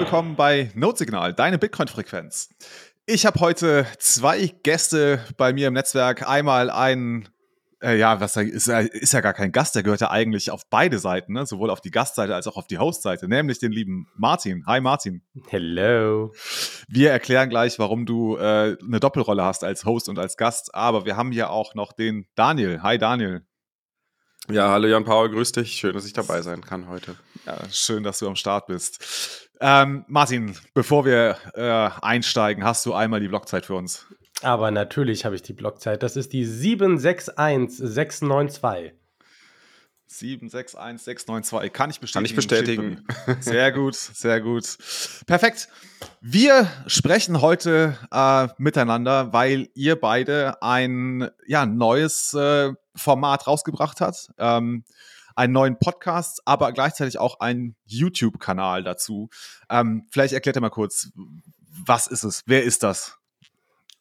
willkommen bei Notesignal, deine Bitcoin-Frequenz. Ich habe heute zwei Gäste bei mir im Netzwerk. Einmal einen, äh, ja, was ist, ist ja gar kein Gast, der gehört ja eigentlich auf beide Seiten, ne? sowohl auf die Gastseite als auch auf die Hostseite, nämlich den lieben Martin. Hi Martin. Hello. Wir erklären gleich, warum du äh, eine Doppelrolle hast als Host und als Gast, aber wir haben hier auch noch den Daniel. Hi Daniel. Ja, hallo Jan Paul, grüß dich. Schön, dass ich dabei sein kann heute. Ja, schön, dass du am Start bist. Ähm, Martin, bevor wir äh, einsteigen, hast du einmal die Blockzeit für uns? Aber natürlich habe ich die Blockzeit. Das ist die 761692. 761692. Kann ich bestätigen. Kann ich bestätigen. Sehr gut, sehr gut. Perfekt. Wir sprechen heute äh, miteinander, weil ihr beide ein ja, neues äh, Format rausgebracht habt. Ähm, einen neuen Podcast, aber gleichzeitig auch einen YouTube-Kanal dazu. Ähm, vielleicht erklärt ihr mal kurz, was ist es? Wer ist das?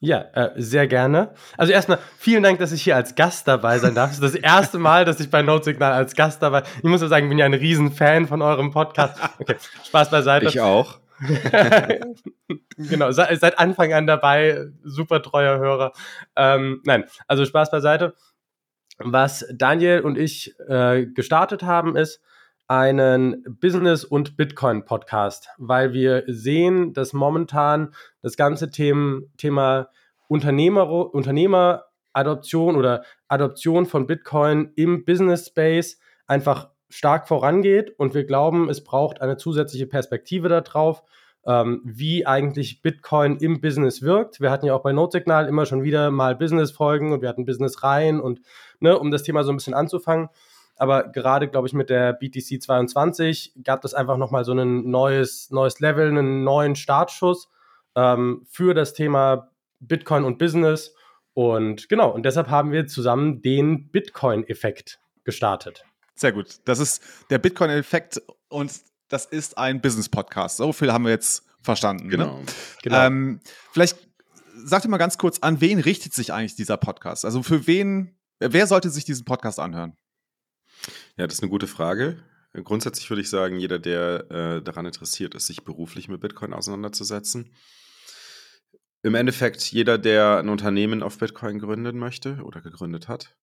Ja, äh, sehr gerne. Also erstmal vielen Dank, dass ich hier als Gast dabei sein darf. Das ist das erste Mal, dass ich bei Notsignal als Gast dabei. Ich muss ja sagen, ich bin ja ein Riesenfan von eurem Podcast. Okay, Spaß beiseite. Ich auch. genau, seit, seit Anfang an dabei, super treuer Hörer. Ähm, nein, also Spaß beiseite. Was Daniel und ich äh, gestartet haben, ist, einen Business- und Bitcoin-Podcast, weil wir sehen, dass momentan das ganze Thema, Thema Unternehmer, Unternehmeradoption oder Adoption von Bitcoin im Business Space einfach stark vorangeht und wir glauben, es braucht eine zusätzliche Perspektive darauf, ähm, wie eigentlich Bitcoin im Business wirkt. Wir hatten ja auch bei Notsignal immer schon wieder mal Business-Folgen und wir hatten Business-Reihen und ne, um das Thema so ein bisschen anzufangen. Aber gerade, glaube ich, mit der BTC 22 gab es einfach nochmal so ein neues, neues Level, einen neuen Startschuss ähm, für das Thema Bitcoin und Business. Und genau, und deshalb haben wir zusammen den Bitcoin-Effekt gestartet. Sehr gut. Das ist der Bitcoin-Effekt und das ist ein Business-Podcast. So viel haben wir jetzt verstanden. Ne? Genau. Ne? genau. Ähm, vielleicht sagt ihr mal ganz kurz, an wen richtet sich eigentlich dieser Podcast? Also für wen, wer sollte sich diesen Podcast anhören? Ja, das ist eine gute Frage. Grundsätzlich würde ich sagen, jeder, der äh, daran interessiert ist, sich beruflich mit Bitcoin auseinanderzusetzen. Im Endeffekt jeder, der ein Unternehmen auf Bitcoin gründen möchte oder gegründet hat,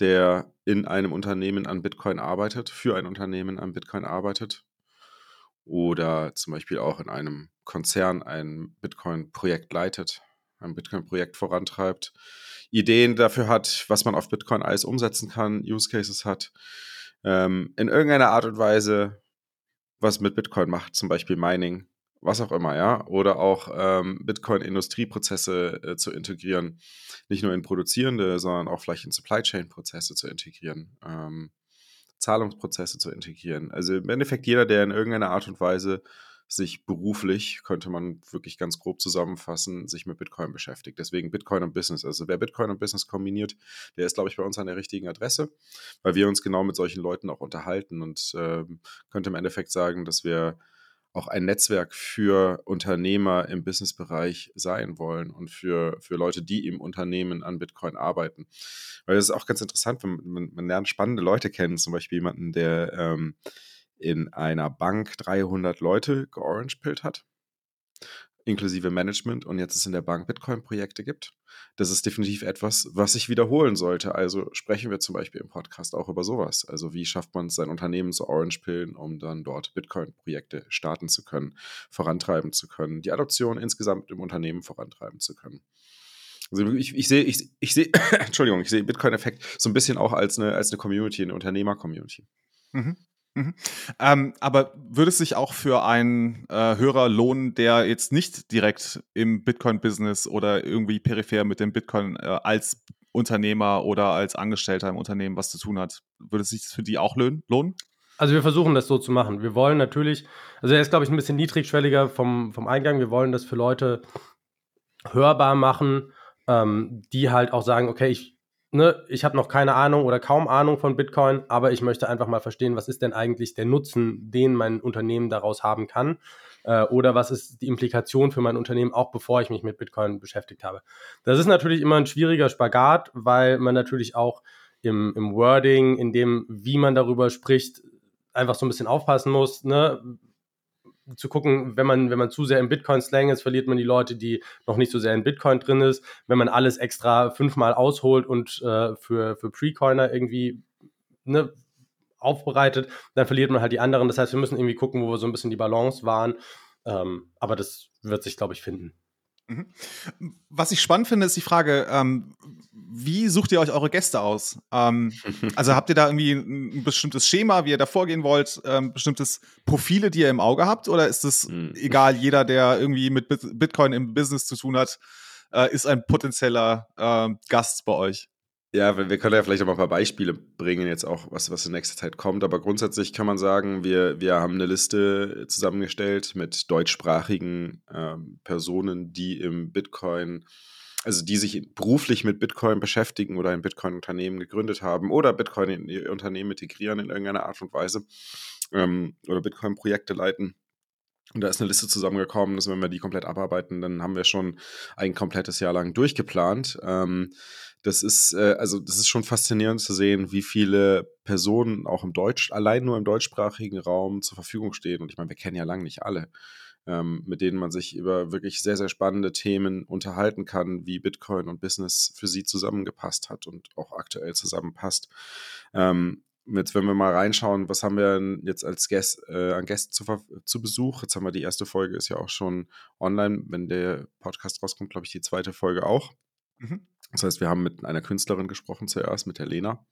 der in einem Unternehmen an Bitcoin arbeitet, für ein Unternehmen an Bitcoin arbeitet oder zum Beispiel auch in einem Konzern ein Bitcoin-Projekt leitet, ein Bitcoin-Projekt vorantreibt, Ideen dafür hat, was man auf Bitcoin alles umsetzen kann, Use Cases hat, ähm, in irgendeiner Art und Weise was mit Bitcoin macht, zum Beispiel Mining, was auch immer, ja, oder auch ähm, Bitcoin-Industrieprozesse äh, zu integrieren, nicht nur in produzierende, sondern auch vielleicht in Supply Chain-Prozesse zu integrieren. Ähm, Zahlungsprozesse zu integrieren. Also im Endeffekt jeder, der in irgendeiner Art und Weise sich beruflich, könnte man wirklich ganz grob zusammenfassen, sich mit Bitcoin beschäftigt. Deswegen Bitcoin und Business. Also wer Bitcoin und Business kombiniert, der ist, glaube ich, bei uns an der richtigen Adresse, weil wir uns genau mit solchen Leuten auch unterhalten und äh, könnte im Endeffekt sagen, dass wir auch ein Netzwerk für Unternehmer im Businessbereich sein wollen und für, für Leute, die im Unternehmen an Bitcoin arbeiten. Weil es ist auch ganz interessant, wenn man, man lernt spannende Leute kennen, zum Beispiel jemanden, der ähm, in einer Bank 300 Leute georangepillt hat inklusive Management und jetzt es in der Bank Bitcoin-Projekte gibt. Das ist definitiv etwas, was sich wiederholen sollte. Also sprechen wir zum Beispiel im Podcast auch über sowas. Also wie schafft man es, sein Unternehmen zu Orange-Pillen, um dann dort Bitcoin-Projekte starten zu können, vorantreiben zu können, die Adoption insgesamt im Unternehmen vorantreiben zu können. Also ich, ich sehe, ich, ich sehe, Entschuldigung, ich sehe Bitcoin-Effekt so ein bisschen auch als eine, als eine Community, eine Unternehmer-Community. Mhm. Mhm. Ähm, aber würde es sich auch für einen äh, Hörer lohnen, der jetzt nicht direkt im Bitcoin-Business oder irgendwie peripher mit dem Bitcoin äh, als Unternehmer oder als Angestellter im Unternehmen was zu tun hat, würde es sich für die auch lohnen? Also wir versuchen das so zu machen. Wir wollen natürlich, also er ist, glaube ich, ein bisschen niedrigschwelliger vom, vom Eingang. Wir wollen das für Leute hörbar machen, ähm, die halt auch sagen, okay, ich ne, ich habe noch keine Ahnung oder kaum Ahnung von Bitcoin, aber ich möchte einfach mal verstehen, was ist denn eigentlich der Nutzen, den mein Unternehmen daraus haben kann? Äh, oder was ist die Implikation für mein Unternehmen, auch bevor ich mich mit Bitcoin beschäftigt habe? Das ist natürlich immer ein schwieriger Spagat, weil man natürlich auch im, im Wording, in dem, wie man darüber spricht, einfach so ein bisschen aufpassen muss. Ne? Zu gucken, wenn man, wenn man zu sehr im Bitcoin-Slang ist, verliert man die Leute, die noch nicht so sehr in Bitcoin drin ist. Wenn man alles extra fünfmal ausholt und äh, für, für Pre-Coiner irgendwie ne, aufbereitet, dann verliert man halt die anderen. Das heißt, wir müssen irgendwie gucken, wo wir so ein bisschen die Balance waren. Ähm, aber das wird sich, glaube ich, finden. Mhm. Was ich spannend finde, ist die Frage, ähm, wie sucht ihr euch eure Gäste aus? Ähm, also habt ihr da irgendwie ein, ein, bestimmtes Schema, wie ihr da vorgehen wollt, ähm, bestimmtes Profile, die ihr im Auge habt? Oder ist es mhm. egal, jeder, der irgendwie mit Bitcoin im Business zu tun hat, äh, ist ein potenzieller äh, Gast bei euch? Ja, wir können ja vielleicht auch mal ein paar Beispiele bringen, jetzt auch, was, was in nächster Zeit kommt. Aber grundsätzlich kann man sagen, wir, wir haben eine Liste zusammengestellt mit deutschsprachigen ähm, Personen, die im Bitcoin, also die sich beruflich mit Bitcoin beschäftigen oder ein Bitcoin-Unternehmen gegründet haben oder Bitcoin in ihr Unternehmen integrieren in irgendeiner Art und Weise ähm, oder Bitcoin-Projekte leiten. Und da ist eine Liste zusammengekommen, dass wenn wir die komplett abarbeiten, dann haben wir schon ein komplettes Jahr lang durchgeplant. Ähm, das ist, äh, also das ist schon faszinierend zu sehen, wie viele Personen auch im Deutsch, allein nur im deutschsprachigen Raum zur Verfügung stehen. Und ich meine, wir kennen ja lange nicht alle, ähm, mit denen man sich über wirklich sehr, sehr spannende Themen unterhalten kann, wie Bitcoin und Business für sie zusammengepasst hat und auch aktuell zusammenpasst. Ähm, jetzt, wenn wir mal reinschauen, was haben wir jetzt als Gäst, äh, an Gästen zu, zu, Besuch? Jetzt haben wir die erste Folge, ist ja auch schon online. Wenn der Podcast rauskommt, glaube ich, die zweite Folge auch. Mhm. Das heißt, wir haben mit einer Künstlerin gesprochen zuerst, mit der Lena,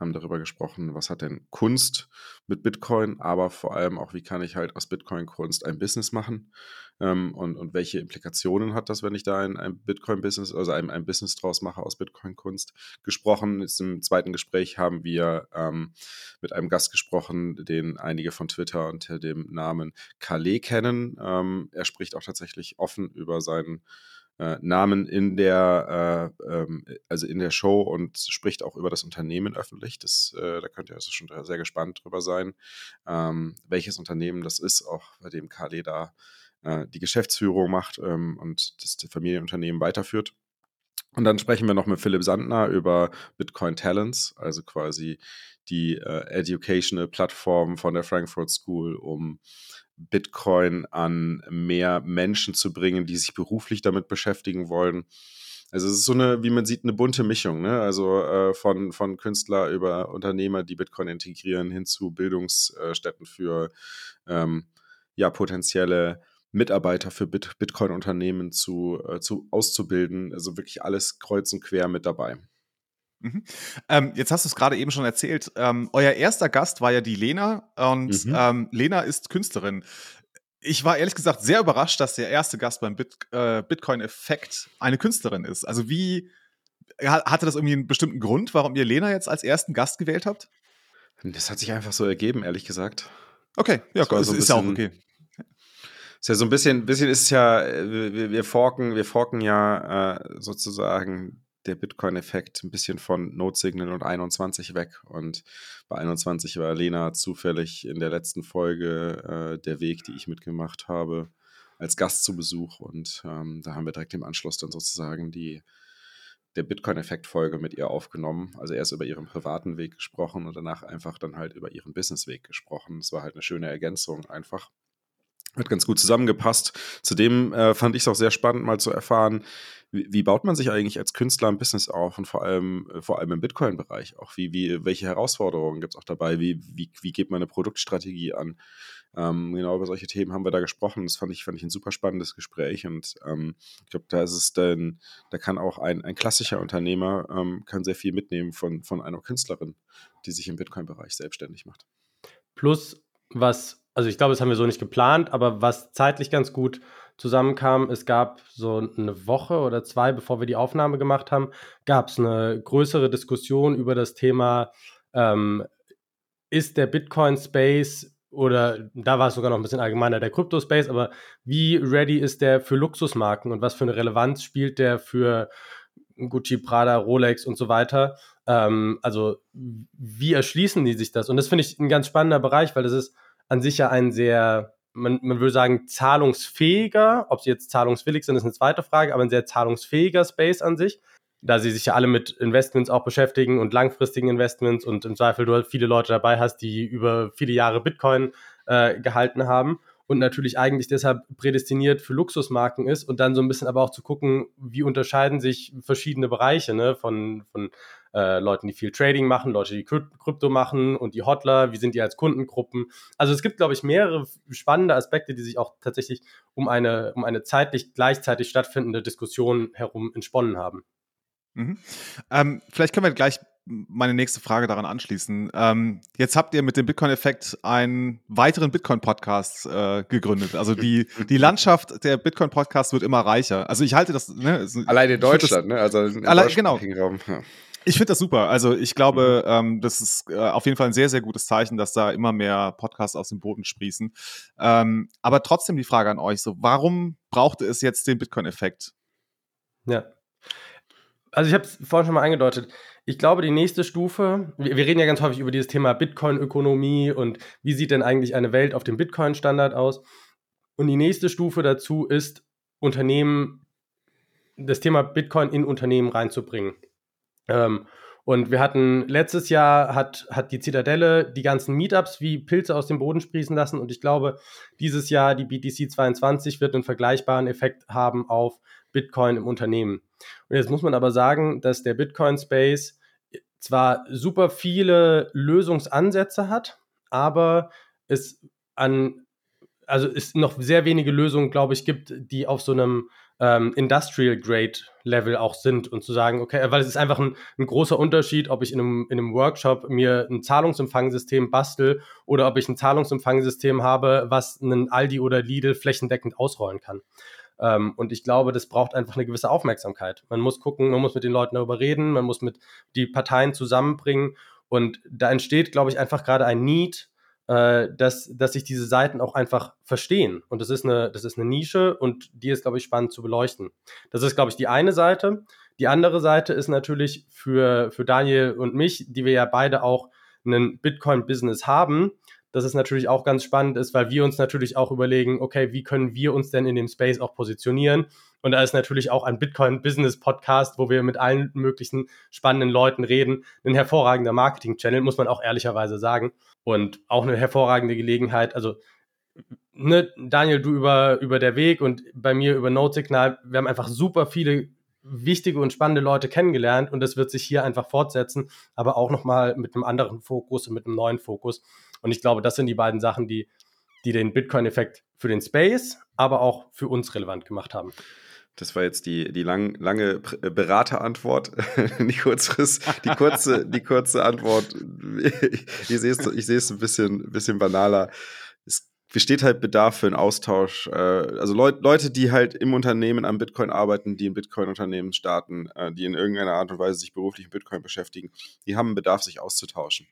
haben darüber gesprochen, was hat denn Kunst mit Bitcoin, aber vor allem auch, wie kann ich halt aus Bitcoin-Kunst ein Business machen ähm, und, und welche Implikationen hat das, wenn ich da ein, ein Bitcoin-Business, also ein, ein Business draus mache aus Bitcoin-Kunst gesprochen. Jetzt im zweiten Gespräch haben wir ähm, mit einem Gast gesprochen, den einige von Twitter unter dem Namen Kale kennen. Ähm, er spricht auch tatsächlich offen über seinen äh, Namen in der, äh, ähm, also in der Show und spricht auch über das Unternehmen öffentlich. Das, äh, da könnt ihr also schon sehr gespannt drüber sein, ähm, welches Unternehmen das ist, auch bei dem Kale da äh, die Geschäftsführung macht ähm, und das Familienunternehmen weiterführt. Und dann sprechen wir noch mit Philipp Sandner über Bitcoin Talents, also quasi die äh, Educational Plattform von der Frankfurt School, um Bitcoin an mehr Menschen zu bringen, die sich beruflich damit beschäftigen wollen. Also es ist so eine, wie man sieht, eine bunte Mischung, ne? Also äh, von, von Künstler über Unternehmer, die Bitcoin integrieren, hin zu Bildungsstätten für ähm, ja, potenzielle Mitarbeiter für Bit Bitcoin-Unternehmen zu, äh, zu auszubilden. Also wirklich alles kreuz und quer mit dabei. Mhm. Ähm, jetzt hast du es gerade eben schon erzählt. Ähm, euer erster Gast war ja die Lena und mhm. ähm, Lena ist Künstlerin. Ich war ehrlich gesagt sehr überrascht, dass der erste Gast beim Bit äh, Bitcoin-Effekt eine Künstlerin ist. Also wie hatte das irgendwie einen bestimmten Grund, warum ihr Lena jetzt als ersten Gast gewählt habt? Das hat sich einfach so ergeben, ehrlich gesagt. Okay, ja, das so ist, ja auch okay. Ist ja so ein bisschen, bisschen ist ja, äh, wir, wir forken, wir forken ja äh, sozusagen der Bitcoin-Effekt ein bisschen von Node-Signal und 21 weg. Und bei 21 war Lena zufällig in der letzten Folge äh, der Weg, die ich mitgemacht habe, als Gast zu Besuch. Und ähm, da haben wir direkt im Anschluss dann sozusagen die der Bitcoin-Effekt-Folge mit ihr aufgenommen. Also erst über ihren privaten Weg gesprochen und danach einfach dann halt über ihren Business-Weg gesprochen. Es war halt eine schöne Ergänzung einfach. Hat ganz gut zusammengepasst. Zudem äh, fand ich es auch sehr spannend, mal zu erfahren, wie, wie, baut man sich eigentlich als Künstler ein Business auf und vor allem, äh, vor allem im Bitcoin-Bereich auch? Wie, wie, welche Herausforderungen gibt es auch dabei? Wie, wie, wie geht man eine Produktstrategie an? Ähm, genau über solche Themen haben wir da gesprochen. Das fand ich, fand ich ein super spannendes Gespräch und ähm, ich glaube, da ist es dann, da kann auch ein, ein klassischer Unternehmer ähm, kann sehr viel mitnehmen von, von einer Künstlerin, die sich im Bitcoin-Bereich selbstständig macht. Plus, was, also ich glaube, das haben wir so nicht geplant, aber was zeitlich ganz gut zusammenkam, es gab so eine Woche oder zwei, bevor wir die Aufnahme gemacht haben, gab es eine größere Diskussion über das Thema, ähm, ist der Bitcoin-Space oder da war es sogar noch ein bisschen allgemeiner der Crypto-Space, aber wie ready ist der für Luxusmarken und was für eine Relevanz spielt der für Gucci, Prada, Rolex und so weiter? Ähm, also wie erschließen die sich das? Und das finde ich ein ganz spannender Bereich, weil das ist an sich ja ein sehr, man, man würde sagen, zahlungsfähiger, ob sie jetzt zahlungswillig sind, ist eine zweite Frage, aber ein sehr zahlungsfähiger Space an sich da sie sich ja alle mit Investments auch beschäftigen und langfristigen Investments und im Zweifel du halt viele Leute dabei hast, die über viele Jahre Bitcoin äh, gehalten haben. Und natürlich eigentlich deshalb prädestiniert für Luxusmarken ist und dann so ein bisschen aber auch zu gucken, wie unterscheiden sich verschiedene Bereiche ne, von, von äh, Leuten, die viel Trading machen, Leute, die Krypto machen und die Hotler, wie sind die als Kundengruppen. Also es gibt, glaube ich, mehrere spannende Aspekte, die sich auch tatsächlich um eine, um eine zeitlich gleichzeitig stattfindende Diskussion herum entsponnen haben. Mhm. Ähm, vielleicht können wir gleich meine nächste Frage daran anschließen. Ähm, jetzt habt ihr mit dem Bitcoin-Effekt einen weiteren Bitcoin-Podcast äh, gegründet. Also die, die Landschaft der Bitcoin-Podcasts wird immer reicher. Also ich halte das. Ne, Allein in Deutschland, das, ne? Also in allein, genau. Raum, ja. Ich finde das super. Also ich glaube, mhm. ähm, das ist äh, auf jeden Fall ein sehr, sehr gutes Zeichen, dass da immer mehr Podcasts aus dem Boden sprießen. Ähm, aber trotzdem die Frage an euch: So, warum brauchte es jetzt den Bitcoin-Effekt? Ja. Also ich habe es vorhin schon mal angedeutet. Ich glaube, die nächste Stufe, wir, wir, reden ja ganz häufig über dieses Thema Bitcoin-Ökonomie und wie sieht denn eigentlich eine Welt auf dem Bitcoin-Standard aus. Und die nächste Stufe dazu ist, Unternehmen, das Thema Bitcoin in Unternehmen reinzubringen. Ähm, und wir hatten letztes Jahr hat, hat die Zitadelle die ganzen Meetups wie Pilze aus dem Boden sprießen lassen. Und ich glaube, dieses Jahr die BTC 22 wird einen vergleichbaren Effekt haben auf Bitcoin im Unternehmen. Und jetzt muss man aber sagen, dass der Bitcoin-Space zwar super viele Lösungsansätze hat, aber es an, also es noch sehr wenige Lösungen, glaube ich, gibt, die auf so einem ähm, Industrial Grade Level auch sind und zu sagen, okay, weil es ist einfach ein, ein, großer Unterschied, ob ich in einem, in einem Workshop mir ein Zahlungsempfangssystem bastel oder ob ich ein Zahlungsempfangssystem habe, was einen Aldi oder Lidl flächendeckend ausrollen kann. Ähm, und ich glaube, das braucht einfach eine gewisse Aufmerksamkeit. Man muss gucken, man muss mit den Leuten darüber reden, man muss mit die Parteien zusammenbringen. Und da entsteht, glaube ich, einfach gerade ein Need, äh, dass, dass sich diese Seiten auch einfach verstehen. Und das ist eine, das ist eine Nische und die ist, glaube ich, spannend zu beleuchten. Das ist, glaube ich, die eine Seite. Die andere Seite ist natürlich für, für Daniel und mich, die wir ja beide auch ein Bitcoin-Business haben, dass es natürlich auch ganz spannend ist, weil wir uns natürlich auch überlegen, okay, wie können wir uns denn in dem Space auch positionieren? Und da ist natürlich auch ein Bitcoin-Business-Podcast, wo wir mit allen möglichen spannenden Leuten reden, ein hervorragender Marketing-Channel, muss man auch ehrlicherweise sagen. Und auch eine hervorragende Gelegenheit, also ne, Daniel, du über, über der Weg und bei mir über Note-Signal, wir haben einfach super viele wichtige und spannende Leute kennengelernt und das wird sich hier einfach fortsetzen, aber auch nochmal mit einem anderen Fokus und mit einem neuen Fokus. Und ich glaube, das sind die beiden Sachen, die, die den Bitcoin-Effekt für den Space, aber auch für uns relevant gemacht haben. Das war jetzt die, die lang, lange äh, Beraterantwort. die, kurzeres, die, kurze, die kurze Antwort. Ich, sehe es ich sehe es ein bisschen, bisschen banaler. Es besteht halt Bedarf für einen Austausch. Äh, also Leut, Leute, die halt im Unternehmen am Bitcoin arbeiten, die ein Bitcoin-Unternehmen starten, äh, die in irgendeiner Art und Weise sich beruflich mit Bitcoin beschäftigen, die haben einen Bedarf, sich auszutauschen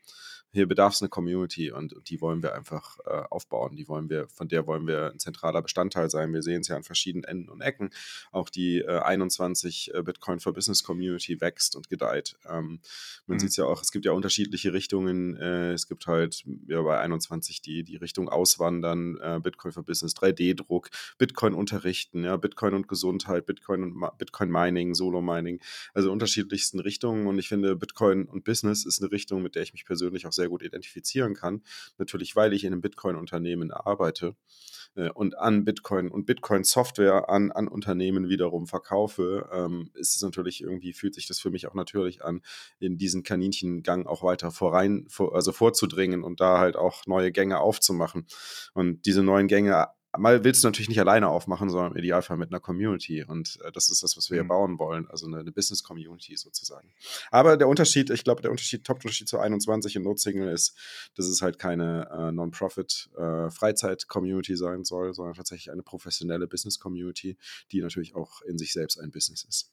hier bedarf es eine Community und, und, die wollen wir einfach äh, aufbauen. Die wollen wir, von der wollen wir ein zentraler Bestandteil sein. Wir sehen es ja an verschiedenen Enden und Ecken. Auch die äh, 21 äh, Bitcoin for Business Community wächst und gedeiht. Ähm, man mhm. sieht es ja auch, es gibt ja unterschiedliche Richtungen. Äh, es gibt halt ja, bei 21 die, die Richtung Auswandern, äh, Bitcoin for Business, 3D-Druck, Bitcoin unterrichten, ja, Bitcoin und Gesundheit, Bitcoin und Bitcoin Mining, Solo Mining, also unterschiedlichsten Richtungen. Und ich finde, Bitcoin und Business ist eine Richtung, mit der ich mich persönlich auch sehr gut identifizieren kann. Natürlich, weil ich in einem Bitcoin-Unternehmen arbeite äh, und an Bitcoin und Bitcoin-Software an, an Unternehmen wiederum verkaufe, ähm, ist es natürlich irgendwie, fühlt sich das für mich auch natürlich an, in diesen Kaninchengang auch weiter vorein, vor, also vorzudringen und da halt auch neue Gänge aufzumachen. Und diese neuen Gänge mal willst du natürlich nicht alleine aufmachen, sondern im Idealfall mit einer Community. Und äh, das ist das, was wir mhm. hier bauen wollen, also eine, eine Business-Community sozusagen. Aber der Unterschied, ich glaube, der Unterschied, Top-Unterschied zu 21 in Notsignal ist, dass es halt keine äh, Non-Profit-Freizeit-Community äh, sein soll, sondern tatsächlich eine professionelle Business-Community, die natürlich auch in sich selbst ein Business ist.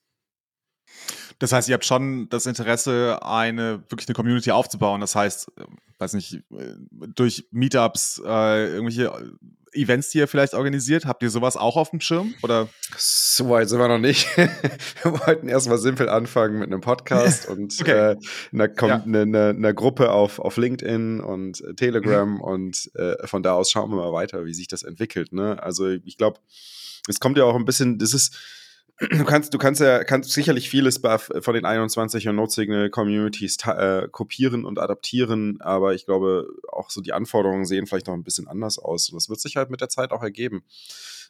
Das heißt, ihr habt schon das Interesse, eine wirklich eine Community aufzubauen. Das heißt, äh, weiß nicht, äh, durch Meetups, äh, irgendwelche äh, Events, die ihr vielleicht organisiert, habt ihr sowas auch auf dem Schirm? Oder? So weit sind wir noch nicht. wir wollten erstmal simpel anfangen mit einem Podcast und okay. äh, einer, ja. eine, eine, einer, Gruppe auf, auf LinkedIn und Telegram mhm. und äh, von da aus schauen wir mal weiter, wie sich das entwickelt. Ne? Also ich glaube, es kommt ja auch ein bisschen, das ist du kannst, du kannst ja kannst sicherlich vieles von den 21 und Node-Signal Communities äh, kopieren und adaptieren, aber ich glaube, auch so die Anforderungen sehen vielleicht noch ein bisschen anders aus. Und das wird sich halt mit der Zeit auch ergeben.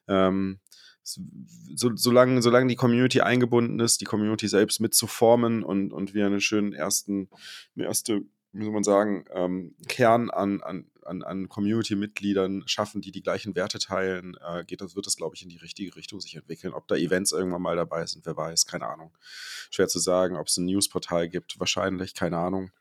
Ähm, so, solange, solange die Community eingebunden ist, die Community selbst mitzuformen und, und wir einen schönen ersten, eine erste, wie soll man sagen, ähm, Kern an, an, an, an Community-Mitgliedern schaffen, die die gleichen Werte teilen, äh, geht das, wird das, glaube ich, in die richtige Richtung sich entwickeln. Ob da Events irgendwann mal dabei sind, wer weiß, keine Ahnung. Schwer zu sagen, ob es ein Newsportal gibt, wahrscheinlich, keine Ahnung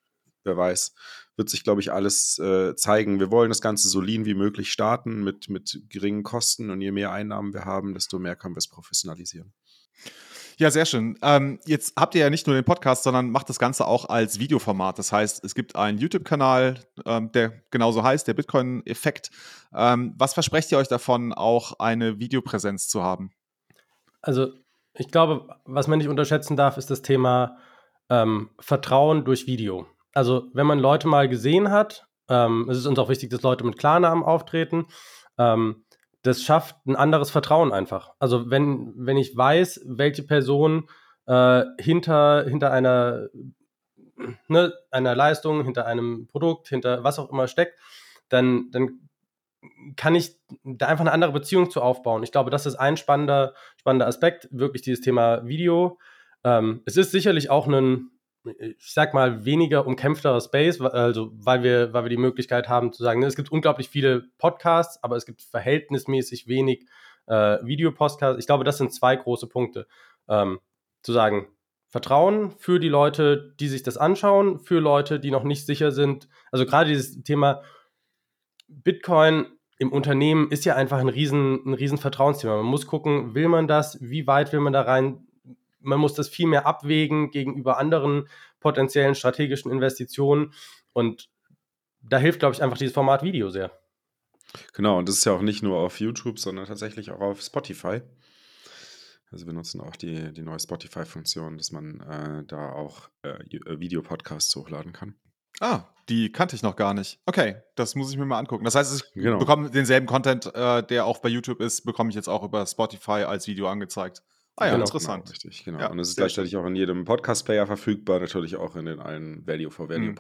wer weiß, wird sich, glaube ich, alles äh, zeigen. Wir wollen das Ganze so lean wie möglich starten mit, mit geringen Kosten und je mehr Einnahmen wir haben, desto mehr können wir es professionalisieren. Ja, sehr schön. Ähm, jetzt habt ihr ja nicht nur den Podcast, sondern macht das Ganze auch als Videoformat. Das heißt, es gibt einen YouTube-Kanal, ähm, der genauso heißt, der Bitcoin-Effekt. Ähm, was versprecht ihr euch davon, auch eine Videopräsenz zu haben? Also, ich glaube, was man nicht unterschätzen darf, ist das Thema ähm, Vertrauen durch Video also wenn man Leute mal gesehen hat, ähm, es ist uns auch wichtig, dass Leute mit Klarnamen auftreten, ähm, das schafft ein anderes Vertrauen einfach. Also wenn, wenn ich weiß, welche Person äh, hinter, hinter einer, ne, einer Leistung, hinter einem Produkt, hinter was auch immer steckt, dann, dann kann ich da einfach eine andere Beziehung zu aufbauen. Ich glaube, das ist ein spannender, spannender Aspekt, wirklich dieses Thema Video. Ähm, es ist sicherlich auch ein, ich sag mal, weniger umkämpfterer Space, also weil wir, weil wir die Möglichkeit haben zu sagen, ne, es gibt unglaublich viele Podcasts, aber es gibt verhältnismäßig wenig äh, Videopodcasts. Ich glaube, das sind zwei große Punkte. Ähm, zu sagen, Vertrauen für die Leute, die sich das anschauen, für Leute, die noch nicht sicher sind. Also gerade dieses Thema Bitcoin im Unternehmen ist ja einfach ein riesen, ein riesen Vertrauensthema. Man muss gucken, will man das, wie weit will man da rein man muss das viel mehr abwägen gegenüber anderen potenziellen strategischen Investitionen. Und da hilft, glaube ich, einfach dieses Format Video sehr. Genau, und das ist ja auch nicht nur auf YouTube, sondern tatsächlich auch auf Spotify. Also wir nutzen auch die, die neue Spotify-Funktion, dass man äh, da auch äh, äh, Videopodcasts hochladen kann. Ah, die kannte ich noch gar nicht. Okay, das muss ich mir mal angucken. Das heißt, ich genau. bekomme denselben Content, äh, der auch bei YouTube ist, bekomme ich jetzt auch über Spotify als Video angezeigt. Ah ja, genau, interessant. Genau, richtig, genau. Ja, und es ist gleichzeitig auch in jedem Podcast-Player verfügbar, natürlich auch in den allen Value for Value mhm.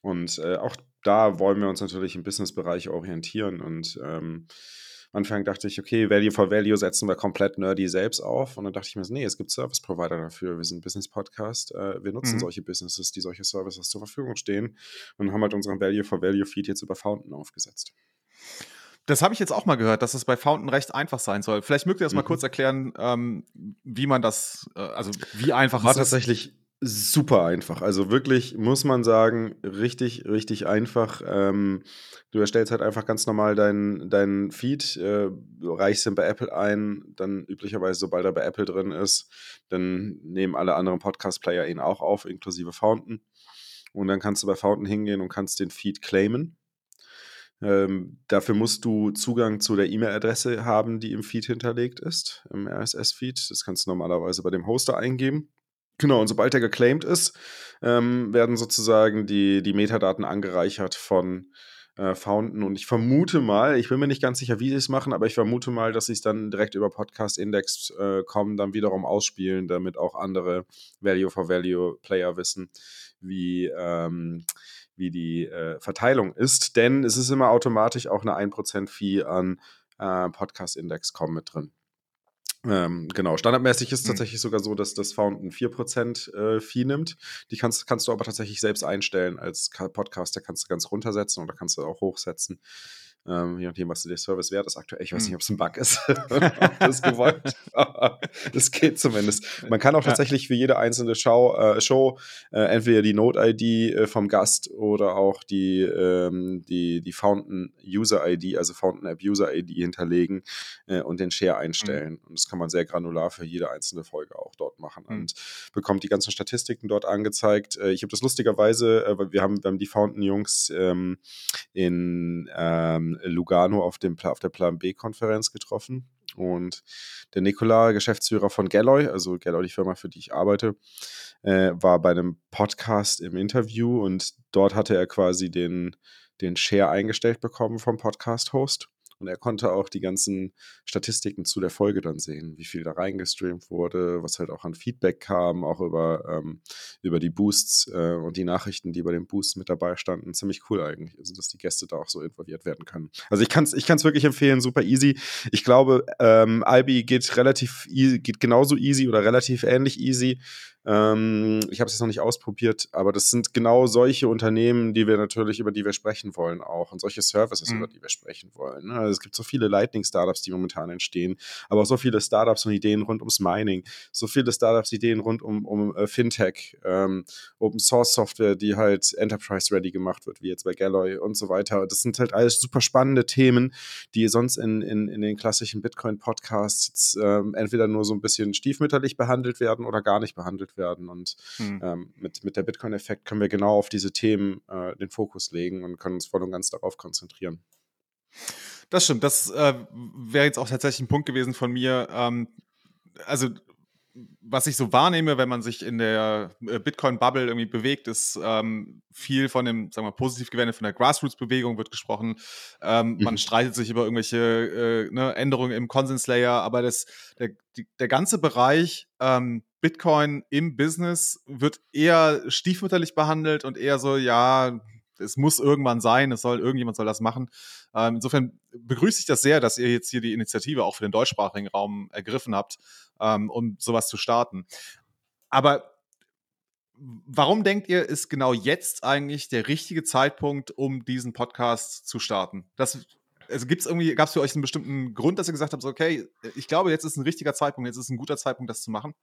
Und äh, auch da wollen wir uns natürlich im Business-Bereich orientieren. Und ähm, Anfang dachte ich, okay, Value for Value setzen wir komplett nerdy selbst auf. Und dann dachte ich mir, nee, es gibt Service-Provider dafür. Wir sind Business-Podcast. Äh, wir nutzen mhm. solche Businesses, die solche Services zur Verfügung stehen. Und haben halt unseren Value for Value-Feed jetzt über Fountain aufgesetzt. Das habe ich jetzt auch mal gehört, dass es bei Fountain recht einfach sein soll. Vielleicht mögt ihr das mhm. mal kurz erklären, ähm, wie man das, äh, also wie einfach War tatsächlich super einfach. Also wirklich, muss man sagen, richtig, richtig einfach. Ähm, du erstellst halt einfach ganz normal deinen dein Feed, äh, reichst ihn bei Apple ein, dann üblicherweise, sobald er bei Apple drin ist, dann nehmen alle anderen Podcast-Player ihn auch auf, inklusive Fountain. Und dann kannst du bei Fountain hingehen und kannst den Feed claimen. Ähm, dafür musst du Zugang zu der E-Mail-Adresse haben, die im Feed hinterlegt ist, im RSS-Feed. Das kannst du normalerweise bei dem Hoster eingeben. Genau, und sobald der geclaimed ist, ähm, werden sozusagen die, die Metadaten angereichert von äh, Fountain. Und ich vermute mal, ich bin mir nicht ganz sicher, wie sie es machen, aber ich vermute mal, dass sie es dann direkt über Podcast Index äh, kommen, dann wiederum ausspielen, damit auch andere Value-for-Value-Player wissen, wie, ähm, wie die äh, Verteilung ist, denn es ist immer automatisch auch eine 1% Fee an äh, Podcast-Index.com mit drin. Ähm, genau, standardmäßig ist es mhm. tatsächlich sogar so, dass das Fountain 4% äh, Fee nimmt. Die kannst, kannst du aber tatsächlich selbst einstellen als Podcaster, kannst du ganz runtersetzen oder kannst du auch hochsetzen. Ähm, je nachdem, was der Service wert ist aktuell. Ich weiß nicht, hm. ob es ein Bug ist. das gewollt. das geht zumindest. Man kann auch tatsächlich für jede einzelne Show, äh, Show äh, entweder die Note-ID äh, vom Gast oder auch die, ähm, die, die Fountain User-ID, also Fountain App User-ID hinterlegen äh, und den Share einstellen. Mhm. Und das kann man sehr granular für jede einzelne Folge auch dort machen mhm. und bekommt die ganzen Statistiken dort angezeigt. Äh, ich habe das lustigerweise, äh, wir, haben, wir haben die Fountain-Jungs ähm, in ähm, Lugano auf, dem, auf der Plan B-Konferenz getroffen. Und der Nikola, Geschäftsführer von Galloy, also Galloy, die Firma, für die ich arbeite, äh, war bei einem Podcast im Interview und dort hatte er quasi den, den Share eingestellt bekommen vom Podcast-Host Und er konnte auch die ganzen Statistiken zu der Folge dann sehen, wie viel da reingestreamt wurde, was halt auch an Feedback kam, auch über, ähm, über die Boosts äh, und die Nachrichten, die bei den Boosts mit dabei standen. Ziemlich cool eigentlich, also dass die Gäste da auch so involviert werden können. Also ich kann es ich kann's wirklich empfehlen, super easy. Ich glaube, ähm, Albi geht relativ easy, geht genauso easy oder relativ ähnlich easy. Ähm, ich habe es jetzt noch nicht ausprobiert, aber das sind genau solche Unternehmen, die wir natürlich, über die wir sprechen wollen auch und solche Services, mhm. über die wir sprechen wollen. Ne? Also es gibt so viele Lightning-Startups, die momentan entstehen, aber auch so viele Startups und Ideen rund ums Mining, so viele Startups, Ideen rund um, um uh, Fintech, ähm, Open Source Software, die halt Enterprise-ready gemacht wird, wie jetzt bei Galloy und so weiter. Das sind halt alles super spannende Themen, die sonst in, in, in den klassischen Bitcoin-Podcasts ähm, entweder nur so ein bisschen stiefmütterlich behandelt werden oder gar nicht behandelt werden. Und hm. ähm, mit, mit der Bitcoin-Effekt können wir genau auf diese Themen äh, den Fokus legen und können uns voll und ganz darauf konzentrieren. Das stimmt. Das äh, wäre jetzt auch tatsächlich ein Punkt gewesen von mir. Ähm, also was ich so wahrnehme, wenn man sich in der äh, Bitcoin-Bubble irgendwie bewegt, ist ähm, viel von dem, sagen wir mal, positiv gewendet, von der Grassroots-Bewegung wird gesprochen. Ähm, mhm. Man streitet sich über irgendwelche äh, ne, Änderungen im Konsens-Layer, aber das, der, die, der ganze Bereich ähm, Bitcoin im Business wird eher stiefmütterlich behandelt und eher so, ja, es muss irgendwann sein, es soll, irgendjemand soll das machen. Ähm, insofern begrüße ich das sehr, dass ihr jetzt hier die Initiative auch für den deutschsprachigen Raum ergriffen habt, ähm, um sowas zu starten. Aber warum denkt ihr, ist genau jetzt eigentlich der richtige Zeitpunkt, um diesen Podcast zu starten? Das also gibt's irgendwie, gab es für euch einen bestimmten Grund, dass ihr gesagt habt, okay, ich glaube, jetzt ist ein richtiger Zeitpunkt, jetzt ist ein guter Zeitpunkt, das zu machen?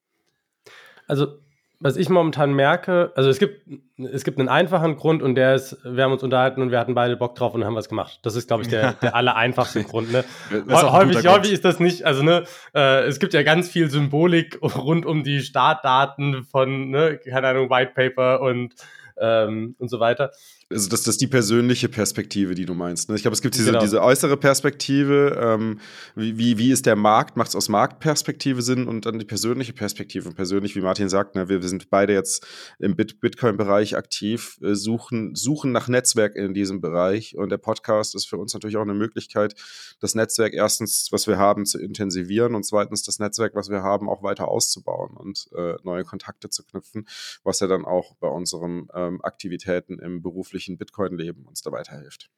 Also was ich momentan merke, also es gibt, es gibt einen einfachen Grund und der ist, wir haben uns unterhalten und wir hatten beide Bock drauf und haben was gemacht. Das ist, glaube ich, der, der aller einfachste Grund. Ne? Häufig, häufig ist das nicht, also ne, äh, es gibt ja ganz viel Symbolik rund um die Startdaten von, ne, keine Ahnung, White Paper und ähm, und so weiter. Also das, das ist die persönliche Perspektive, die du meinst. Ne? Ich glaube, es gibt diese, genau. diese äußere Perspektive, ähm, wie, wie ist der Markt, macht es aus Marktperspektive Sinn und dann die persönliche Perspektive. Und persönlich, wie Martin sagt, ne, wir, wir sind beide jetzt im Bit Bitcoin-Bereich aktiv, äh, suchen, suchen nach Netzwerk in diesem Bereich und der Podcast ist für uns natürlich auch eine Möglichkeit, das Netzwerk erstens, was wir haben, zu intensivieren und zweitens das Netzwerk, was wir haben, auch weiter auszubauen und äh, neue Kontakte zu knüpfen, was ja dann auch bei unseren ähm, Aktivitäten im beruflichen glücklichen Bitcoin-Leben uns da weiterhilft.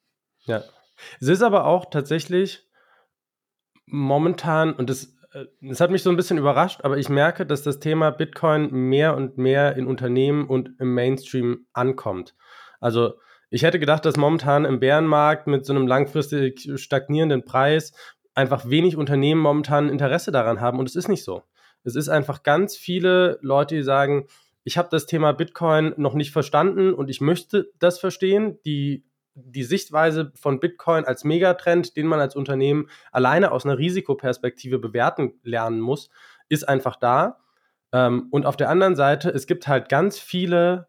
Ja. Es ist aber auch tatsächlich momentan, und das, äh, das hat mich so ein bisschen überrascht, aber ich merke, dass das Thema Bitcoin mehr und mehr in Unternehmen und im Mainstream ankommt. Also ich hätte gedacht, dass momentan im Bärenmarkt mit so einem langfristig stagnierenden Preis einfach wenig Unternehmen momentan Interesse daran haben und es ist nicht so. Es ist einfach ganz viele Leute, die sagen, ich habe das Thema Bitcoin noch nicht verstanden und ich möchte das verstehen. Die, die Sichtweise von Bitcoin als Megatrend, den man als Unternehmen alleine aus einer Risikoperspektive bewerten lernen muss, ist einfach da. Ähm, und auf der anderen Seite, es gibt halt ganz viele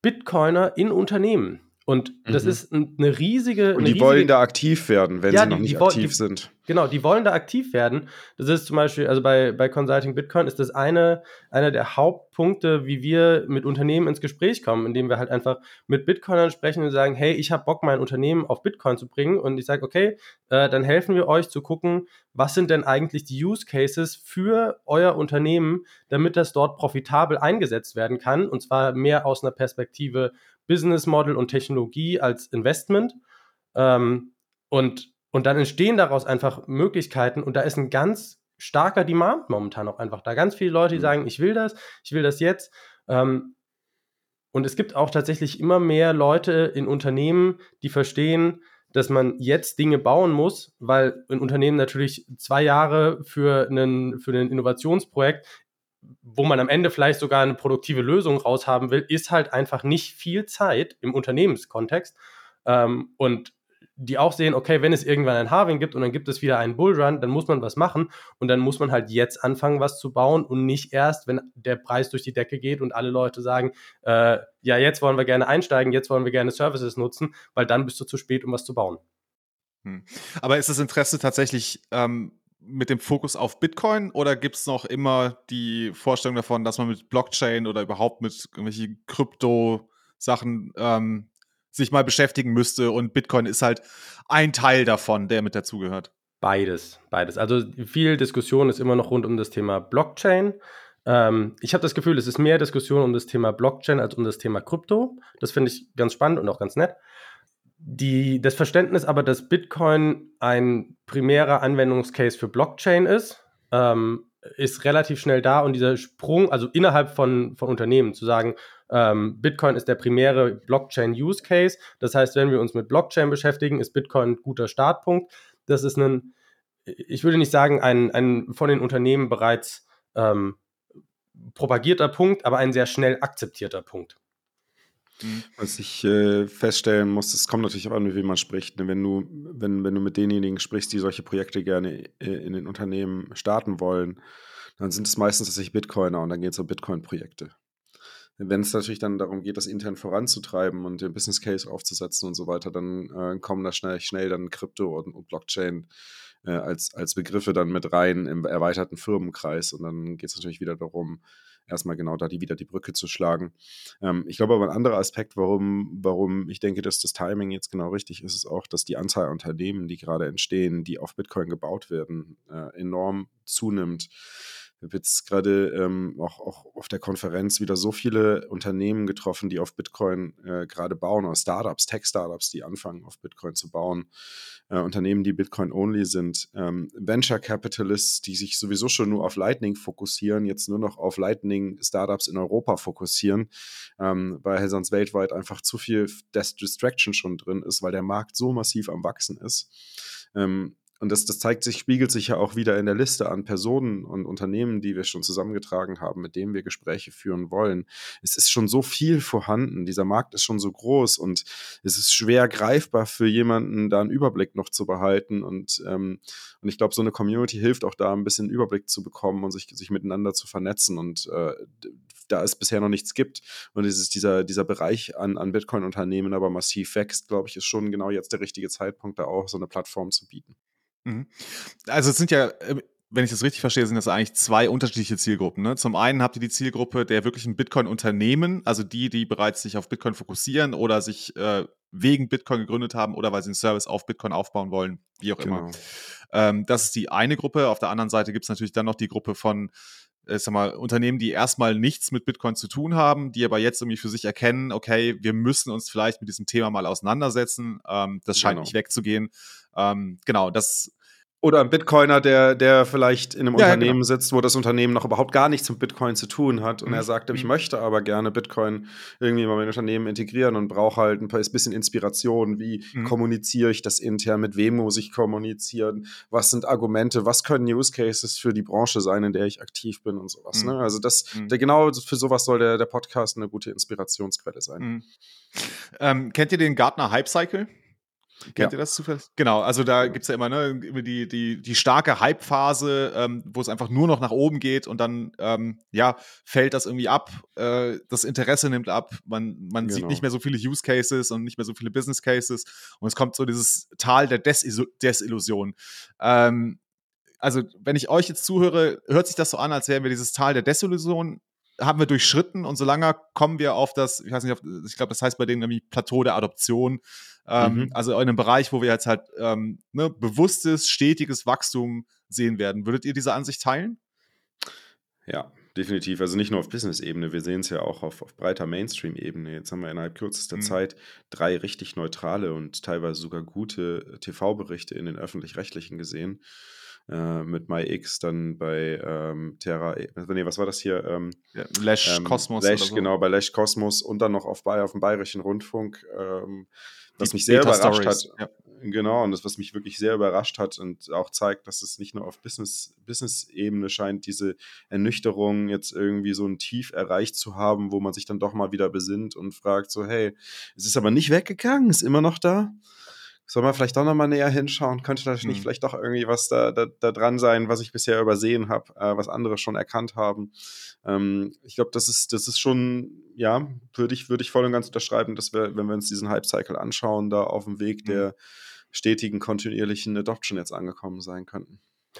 Bitcoiner in Unternehmen. Und das mhm. ist eine riesige. Und die riesige, wollen da aktiv werden, wenn ja, sie noch die, nicht die, aktiv die, sind. Genau, die wollen da aktiv werden. Das ist zum Beispiel, also bei, bei Consulting Bitcoin ist das eine, einer der Hauptpunkte, wie wir mit Unternehmen ins Gespräch kommen, indem wir halt einfach mit Bitcoinern sprechen und sagen, hey, ich habe Bock, mein Unternehmen auf Bitcoin zu bringen. Und ich sage, okay, äh, dann helfen wir euch zu gucken, was sind denn eigentlich die Use Cases für euer Unternehmen, damit das dort profitabel eingesetzt werden kann. Und zwar mehr aus einer Perspektive Business Model und Technologie als Investment. Ähm, und, und dann entstehen daraus einfach Möglichkeiten und da ist ein ganz starker Demand momentan auch einfach da. Ganz viele Leute, die mhm. sagen, ich will das, ich will das jetzt. Ähm, und es gibt auch tatsächlich immer mehr Leute in Unternehmen, die verstehen, dass man jetzt Dinge bauen muss, weil ein Unternehmen natürlich zwei Jahre für, einen, für ein Innovationsprojekt wo man am Ende vielleicht sogar eine produktive Lösung raushaben will, ist halt einfach nicht viel Zeit im Unternehmenskontext. Ähm, und die auch sehen, okay, wenn es irgendwann ein Harving gibt und dann gibt es wieder einen Bullrun, dann muss man was machen und dann muss man halt jetzt anfangen, was zu bauen und nicht erst, wenn der Preis durch die Decke geht und alle Leute sagen, äh, ja, jetzt wollen wir gerne einsteigen, jetzt wollen wir gerne Services nutzen, weil dann bist du zu spät, um was zu bauen. Hm. Aber ist das Interesse tatsächlich ähm, mit dem Fokus auf Bitcoin oder gibt es noch immer die Vorstellung davon, dass man mit Blockchain oder überhaupt mit irgendwelchen Krypto-Sachen ähm, sich mal beschäftigen müsste und Bitcoin ist halt ein Teil davon, der mit dazugehört? Beides, beides. Also viel Diskussion ist immer noch rund um das Thema Blockchain. Ähm, ich habe das Gefühl, es ist mehr Diskussion um das Thema Blockchain als um das Thema Krypto. Das finde ich ganz spannend und auch ganz nett. Die, das Verständnis aber, dass Bitcoin ein primärer Anwendungscase für Blockchain ist, ähm, ist relativ schnell da und dieser Sprung, also innerhalb von, von Unternehmen zu sagen, ähm, Bitcoin ist der primäre Blockchain-Use-Case. Das heißt, wenn wir uns mit Blockchain beschäftigen, ist Bitcoin ein guter Startpunkt. Das ist ein, ich würde nicht sagen, ein, ein von den Unternehmen bereits ähm, propagierter Punkt, aber ein sehr schnell akzeptierter Punkt. Mhm. Was ich äh, feststellen muss, es kommt natürlich auch an, mit wem man spricht. Ne? Wenn, du, wenn, wenn du mit denjenigen sprichst, die solche Projekte gerne äh, in den Unternehmen starten wollen, dann sind es meistens tatsächlich Bitcoiner und dann geht es um Bitcoin-Projekte. Wenn es natürlich dann darum geht, das intern voranzutreiben und den Business Case aufzusetzen und so weiter, dann äh, kommen da schnell, schnell dann Krypto und, und Blockchain äh, als, als Begriffe dann mit rein im erweiterten Firmenkreis. Und dann geht es natürlich wieder darum, erstmal genau da die, wieder die Brücke zu schlagen. Ähm, ich glaube aber ein anderer Aspekt, warum, warum ich denke, dass das Timing jetzt genau richtig ist, ist auch, dass die Anzahl an Unternehmen, die gerade entstehen, die auf Bitcoin gebaut werden, äh, enorm zunimmt. Ich habe jetzt gerade ähm, auch, auch auf der Konferenz wieder so viele Unternehmen getroffen, die auf Bitcoin äh, gerade bauen, oder Startups, Tech-Startups, die anfangen, auf Bitcoin zu bauen. Äh, Unternehmen, die Bitcoin-only sind. Ähm, Venture Capitalists, die sich sowieso schon nur auf Lightning fokussieren, jetzt nur noch auf Lightning-Startups in Europa fokussieren, ähm, weil sonst weltweit einfach zu viel Distraction schon drin ist, weil der Markt so massiv am Wachsen ist. Ähm, und das, das zeigt sich, spiegelt sich ja auch wieder in der Liste an Personen und Unternehmen, die wir schon zusammengetragen haben, mit denen wir Gespräche führen wollen. Es ist schon so viel vorhanden. Dieser Markt ist schon so groß und es ist schwer greifbar für jemanden, da einen Überblick noch zu behalten. Und, ähm, und ich glaube, so eine Community hilft auch da, ein bisschen Überblick zu bekommen und sich, sich miteinander zu vernetzen. Und äh, da es bisher noch nichts gibt und es ist dieser, dieser Bereich an, an Bitcoin-Unternehmen aber massiv wächst, glaube ich, ist schon genau jetzt der richtige Zeitpunkt, da auch so eine Plattform zu bieten. Mhm. Also es sind ja, äh, wenn ich das richtig verstehe, sind das eigentlich zwei unterschiedliche Zielgruppen. Ne? Zum einen habt ihr die Zielgruppe der wirklichen Bitcoin-Unternehmen, also die, die bereits sich auf Bitcoin fokussieren oder sich äh, wegen Bitcoin gegründet haben oder weil sie einen Service auf Bitcoin aufbauen wollen, wie auch genau. immer. Ähm, das ist die eine Gruppe. Auf der anderen Seite gibt es natürlich dann noch die Gruppe von äh, sag mal, Unternehmen, die erstmal nichts mit Bitcoin zu tun haben, die aber jetzt irgendwie für sich erkennen, okay, wir müssen uns vielleicht mit diesem Thema mal auseinandersetzen. Ähm, das scheint genau. nicht wegzugehen. Ähm, genau, das oder ein Bitcoiner, der, der vielleicht in einem ja, Unternehmen genau. sitzt, wo das Unternehmen noch überhaupt gar nichts mit Bitcoin zu tun hat. Und mhm. er sagt, ich mhm. möchte aber gerne Bitcoin irgendwie mal in mein Unternehmen integrieren und brauche halt ein bisschen Inspiration. Wie mhm. kommuniziere ich das intern? Mit wem muss ich kommunizieren? Was sind Argumente? Was können Use Cases für die Branche sein, in der ich aktiv bin und sowas? Mhm. Ne? Also das, mhm. der, genau für sowas soll der, der Podcast eine gute Inspirationsquelle sein. Mhm. Ähm, kennt ihr den Gartner Hype Cycle? Kennt ja. ihr das zufällig? Genau, also da gibt es ja immer ne, die, die, die starke Hype-Phase, ähm, wo es einfach nur noch nach oben geht und dann ähm, ja, fällt das irgendwie ab, äh, das Interesse nimmt ab, man, man genau. sieht nicht mehr so viele Use Cases und nicht mehr so viele Business Cases und es kommt so dieses Tal der Desil Desillusion. Ähm, also, wenn ich euch jetzt zuhöre, hört sich das so an, als wären wir dieses Tal der Desillusion haben wir durchschritten und solange kommen wir auf das, ich weiß nicht, auf, ich glaube, das heißt bei denen nämlich Plateau der Adoption. Ähm, mhm. Also in einem Bereich, wo wir jetzt halt ähm, ne, bewusstes, stetiges Wachstum sehen werden. Würdet ihr diese Ansicht teilen? Ja, definitiv. Also nicht nur auf Business-Ebene, wir sehen es ja auch auf, auf breiter Mainstream-Ebene. Jetzt haben wir innerhalb kürzester mhm. Zeit drei richtig neutrale und teilweise sogar gute TV-Berichte in den öffentlich-rechtlichen gesehen äh, mit MyX, dann bei ähm, Terra, äh, nee, was war das hier? Ähm, ja, Lash ähm, Cosmos. Lash, so. genau, bei Lash Cosmos und dann noch auf, auf dem Bayerischen Rundfunk, ähm, was Die mich sehr überrascht hat. Ja. Genau, und das, was mich wirklich sehr überrascht hat und auch zeigt, dass es nicht nur auf Business-Ebene Business scheint, diese Ernüchterung jetzt irgendwie so ein Tief erreicht zu haben, wo man sich dann doch mal wieder besinnt und fragt so, hey, es ist aber nicht weggegangen, ist immer noch da soll man vielleicht doch nochmal näher hinschauen? Könnte da nicht mhm. vielleicht doch irgendwie was da, da, da, dran sein, was ich bisher übersehen habe, äh, was andere schon erkannt haben? Ähm, ich glaube, das ist, das ist schon, ja, würde ich, würde ich voll und ganz unterschreiben, dass wir, wenn wir uns diesen Hype-Cycle anschauen, da auf dem Weg mhm. der stetigen, kontinuierlichen Adoption jetzt angekommen sein könnten.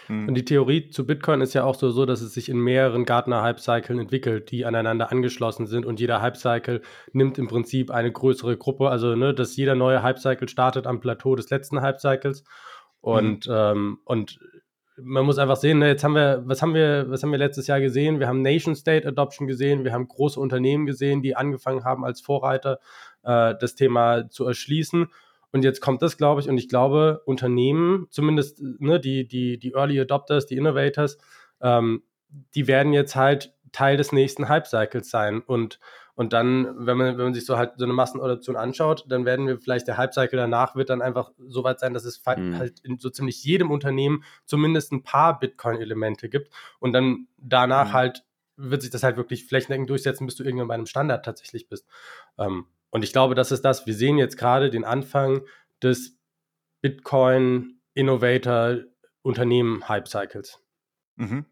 Mhm. Und die Theorie zu Bitcoin ist ja auch so, so, dass es sich in mehreren Gartner-Hype-Cycles entwickelt, die aneinander angeschlossen sind und jeder Hype-Cycle nimmt im Prinzip eine größere Gruppe. Also, ne, dass jeder neue Hype-Cycle startet am Plateau des letzten Hype-Cycles. Und, mhm. ähm, und man muss einfach sehen, ne, jetzt haben wir, was haben wir, was haben wir letztes Jahr gesehen? Wir haben Nation State Adoption gesehen, wir haben große Unternehmen gesehen, die angefangen haben, als Vorreiter äh, das Thema zu erschließen. Und jetzt kommt das, glaube ich, und ich glaube, Unternehmen, zumindest ne, die, die, die Early Adopters, die Innovators, ähm, die werden jetzt halt Teil des nächsten Hype-Cycles sein. Und, und dann, wenn man, wenn man sich so halt so eine Massenadoption anschaut, dann werden wir vielleicht der Hype-Cycle danach wird dann einfach so weit sein, dass es mhm. halt in so ziemlich jedem Unternehmen zumindest ein paar Bitcoin-Elemente gibt. Und dann danach mhm. halt wird sich das halt wirklich flächendeckend durchsetzen, bis du irgendwann bei einem Standard tatsächlich bist. Ähm, und ich glaube, das ist das. Wir sehen jetzt gerade den Anfang des Bitcoin Innovator Unternehmen Hype Cycles. Mhm.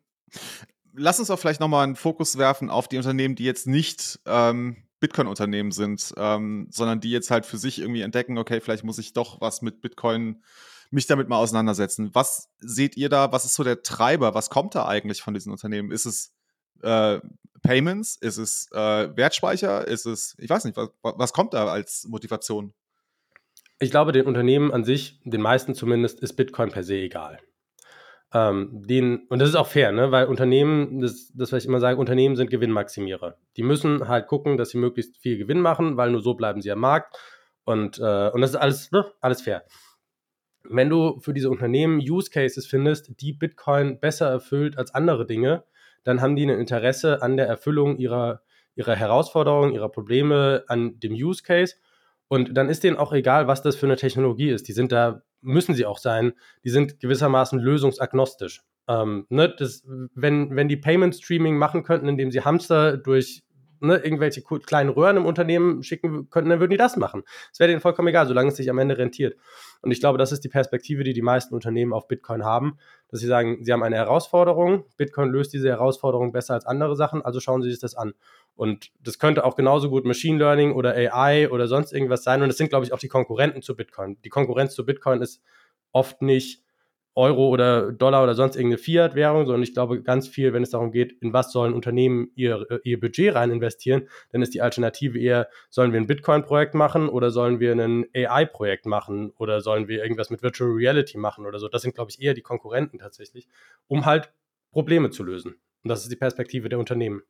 Lass uns auch vielleicht nochmal einen Fokus werfen auf die Unternehmen, die jetzt nicht ähm, Bitcoin-Unternehmen sind, ähm, sondern die jetzt halt für sich irgendwie entdecken, okay, vielleicht muss ich doch was mit Bitcoin mich damit mal auseinandersetzen. Was seht ihr da? Was ist so der Treiber? Was kommt da eigentlich von diesen Unternehmen? Ist es äh, Payments? Ist es äh, Wertspeicher? Ist es, ich weiß nicht, was, was kommt da als Motivation? Ich glaube, den Unternehmen an sich, den meisten zumindest, ist Bitcoin per se egal. Ähm, den, und das ist auch fair, ne? weil Unternehmen, das, das, was ich immer sage, Unternehmen sind Gewinnmaximierer. Die müssen halt gucken, dass sie möglichst viel Gewinn machen, weil nur so bleiben sie am Markt. Und, äh, und das ist alles, ne? alles fair. Wenn du für diese Unternehmen Use Cases findest, die Bitcoin besser erfüllt als andere Dinge, dann haben die ein Interesse an der Erfüllung ihrer, ihrer Herausforderungen, ihrer Probleme, an dem Use Case. Und dann ist denen auch egal, was das für eine Technologie ist. Die sind da, müssen sie auch sein, die sind gewissermaßen lösungsagnostisch. Ähm, ne, das, wenn, wenn die Payment Streaming machen könnten, indem sie Hamster durch ne, irgendwelche kleinen Röhren im Unternehmen schicken könnten, dann würden die das machen. Es wäre denen vollkommen egal, solange es sich am Ende rentiert. Und ich glaube, das ist die Perspektive, die die meisten Unternehmen auf Bitcoin haben, dass sie sagen, sie haben eine Herausforderung, Bitcoin löst diese Herausforderung besser als andere Sachen, also schauen sie sich das an. Und das könnte auch genauso gut Machine Learning oder AI oder sonst irgendwas sein. Und das sind, glaube ich, auch die Konkurrenten zu Bitcoin. Die Konkurrenz zu Bitcoin ist oft nicht Euro oder Dollar oder sonst irgendeine Fiat-Währung, sondern ich glaube ganz viel, wenn es darum geht, in was sollen Unternehmen ihr, äh, ihr Budget rein investieren, dann ist die Alternative eher, sollen wir ein Bitcoin-Projekt machen oder sollen wir ein AI-Projekt machen oder sollen wir irgendwas mit Virtual Reality machen oder so. Das sind, glaube ich, eher die Konkurrenten tatsächlich, um halt Probleme zu lösen. Und das ist die Perspektive der Unternehmen.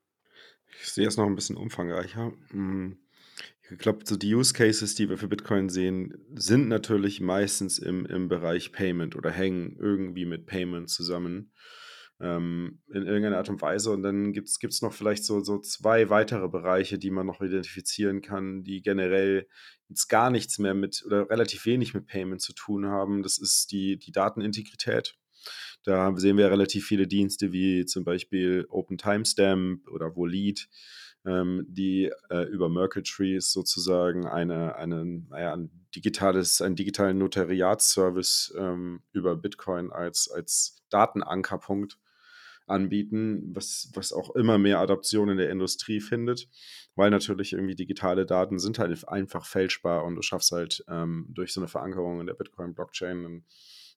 Ich sehe es noch ein bisschen umfangreicher. Hm. Ich glaube, so die Use Cases, die wir für Bitcoin sehen, sind natürlich meistens im, im Bereich Payment oder hängen irgendwie mit Payment zusammen ähm, in irgendeiner Art und Weise. Und dann gibt es noch vielleicht so, so zwei weitere Bereiche, die man noch identifizieren kann, die generell jetzt gar nichts mehr mit oder relativ wenig mit Payment zu tun haben. Das ist die, die Datenintegrität. Da sehen wir relativ viele Dienste wie zum Beispiel Open Timestamp oder Volid ähm, die äh, über Merkle Trees sozusagen eine, eine, naja, ein digitales, einen digitalen Notariatsservice ähm, über Bitcoin als, als Datenankerpunkt anbieten, was, was auch immer mehr Adaption in der Industrie findet, weil natürlich irgendwie digitale Daten sind halt einfach fälschbar und du schaffst halt ähm, durch so eine Verankerung in der Bitcoin-Blockchain einen,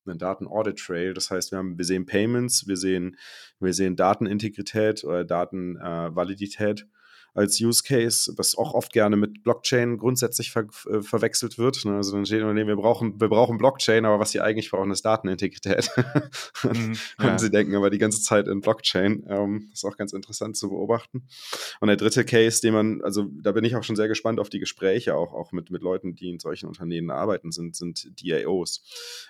einen Daten-Audit-Trail. Das heißt, wir, haben, wir sehen Payments, wir sehen, wir sehen Datenintegrität oder Datenvalidität. Äh, als Use Case, was auch oft gerne mit Blockchain grundsätzlich ver äh, verwechselt wird. Ne? Also dann steht immer, wir brauchen, wir brauchen Blockchain, aber was sie eigentlich brauchen, ist Datenintegrität. mhm, ja. Und sie denken aber die ganze Zeit in Blockchain. Ähm, das ist auch ganz interessant zu beobachten. Und der dritte Case, den man, also da bin ich auch schon sehr gespannt auf die Gespräche, auch, auch mit, mit Leuten, die in solchen Unternehmen arbeiten, sind, sind DAOs.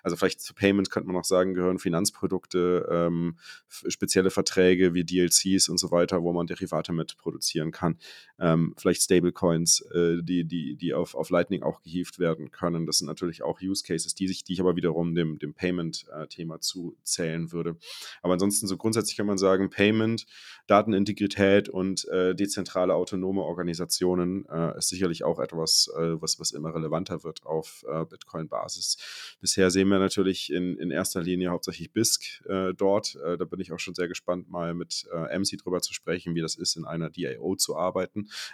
Also vielleicht zu Payment könnte man auch sagen, gehören Finanzprodukte, ähm, spezielle Verträge wie DLCs und so weiter, wo man Derivate mit produzieren kann ähm, vielleicht Stablecoins, äh, die, die, die auf, auf Lightning auch gehievt werden können. Das sind natürlich auch Use Cases, die, sich, die ich aber wiederum dem, dem Payment-Thema äh, zuzählen würde. Aber ansonsten so grundsätzlich kann man sagen, Payment, Datenintegrität und äh, dezentrale autonome Organisationen äh, ist sicherlich auch etwas, äh, was, was immer relevanter wird auf äh, Bitcoin-Basis. Bisher sehen wir natürlich in, in erster Linie hauptsächlich BISC dort. da bin ich auch schon sehr gespannt, mal mit MC drüber zu sprechen, wie das ist, in einer DAO zu arbeiten.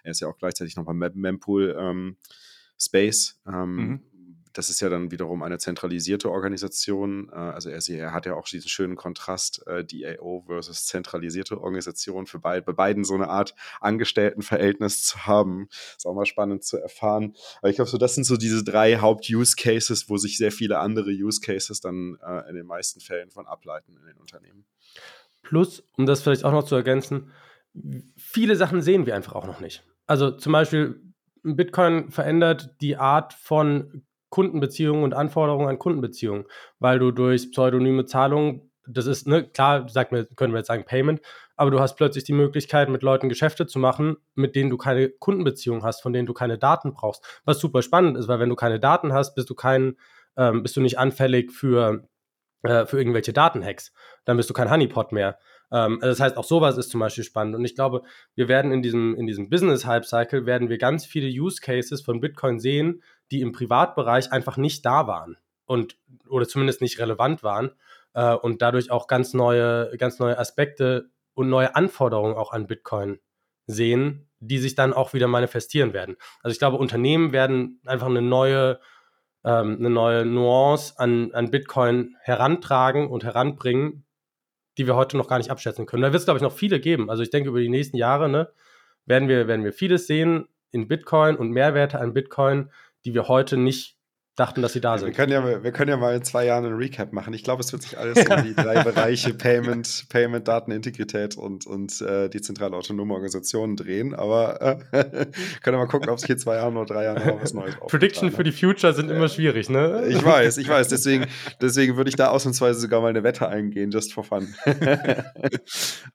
Er ist ja auch gleichzeitig noch beim Mempool ähm, Space. Ähm, mhm. das ist ja dann wiederum eine zentralisierte Organisation. Äh, also er, er, hat ja auch diesen schönen Kontrast äh, DAO versus zentralisierte Organisation für beid, bei beiden so eine Art Angestelltenverhältnis zu haben. Ist auch mal spannend zu erfahren. Aber ich glaube, so das sind so diese drei Haupt-Use-Cases, wo sich sehr viele andere Use-Cases dann äh, in den meisten Fällen von ableiten in den Unternehmen. Plus, um das vielleicht auch noch zu ergänzen, viele Sachen sehen wir einfach auch noch nicht. Also zum Beispiel Bitcoin verändert die Art von Kundenbeziehungen und Anforderungen an Kundenbeziehungen, weil du durch pseudonyme Zahlungen, das ist, ne, klar, sagt mir, können wir jetzt sagen Payment, aber du hast plötzlich die Möglichkeit, mit Leuten Geschäfte zu machen, mit denen du keine Kundenbeziehung hast, von denen du keine Daten brauchst. Was super spannend ist, weil wenn du keine Daten hast, bist du kein, ähm, bist du nicht anfällig für, äh, für irgendwelche Datenhacks. Dann bist du kein Honeypot mehr. Ähm, also das heißt, auch sowas ist zum Beispiel spannend. Und ich glaube, wir werden in diesem, in diesem Business-Hype-Cycle werden wir ganz viele Use Cases von Bitcoin sehen, die im Privatbereich einfach nicht da waren und oder zumindest nicht relevant waren äh, und dadurch auch ganz neue, ganz neue Aspekte und neue Anforderungen auch an Bitcoin sehen, die sich dann auch wieder manifestieren werden. Also ich glaube, Unternehmen werden einfach eine neue, ähm, eine neue Nuance an, an Bitcoin herantragen und heranbringen, die wir heute noch gar nicht abschätzen können. Da wird es, glaube ich, noch viele geben. Also ich denke, über die nächsten Jahre ne, werden, wir, werden wir vieles sehen in Bitcoin und Mehrwerte an Bitcoin, die wir heute nicht dachten, dass sie da sind. Wir können ja, wir können ja mal in zwei Jahren einen Recap machen. Ich glaube, es wird sich alles um die drei Bereiche Payment, Payment, Datenintegrität und, und äh, die zentrale autonome Organisation drehen. Aber äh, können wir mal gucken, ob sich in zwei Jahren oder drei Jahren noch was Neues Prediction für die Future sind immer schwierig, ne? Ich weiß, ich weiß. Deswegen, deswegen würde ich da ausnahmsweise sogar mal eine Wette eingehen, just for fun.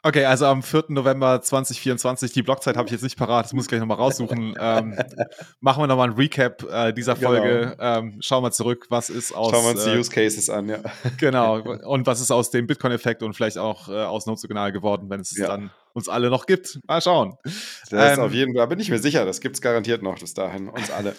okay, also am 4. November 2024, die Blockzeit habe ich jetzt nicht parat, das muss ich gleich nochmal raussuchen. ähm, machen wir nochmal ein Recap äh, dieser genau. Folge. Genau. Ähm, schauen wir zurück, was ist aus. Schauen wir uns die äh, Use Cases an, ja. Genau. Und was ist aus dem Bitcoin-Effekt und vielleicht auch äh, aus Notsignal geworden, wenn es ja. dann uns alle noch gibt. Mal schauen. Das ähm, ist auf jeden Fall, da bin ich mir sicher, das gibt es garantiert noch bis dahin, uns alle.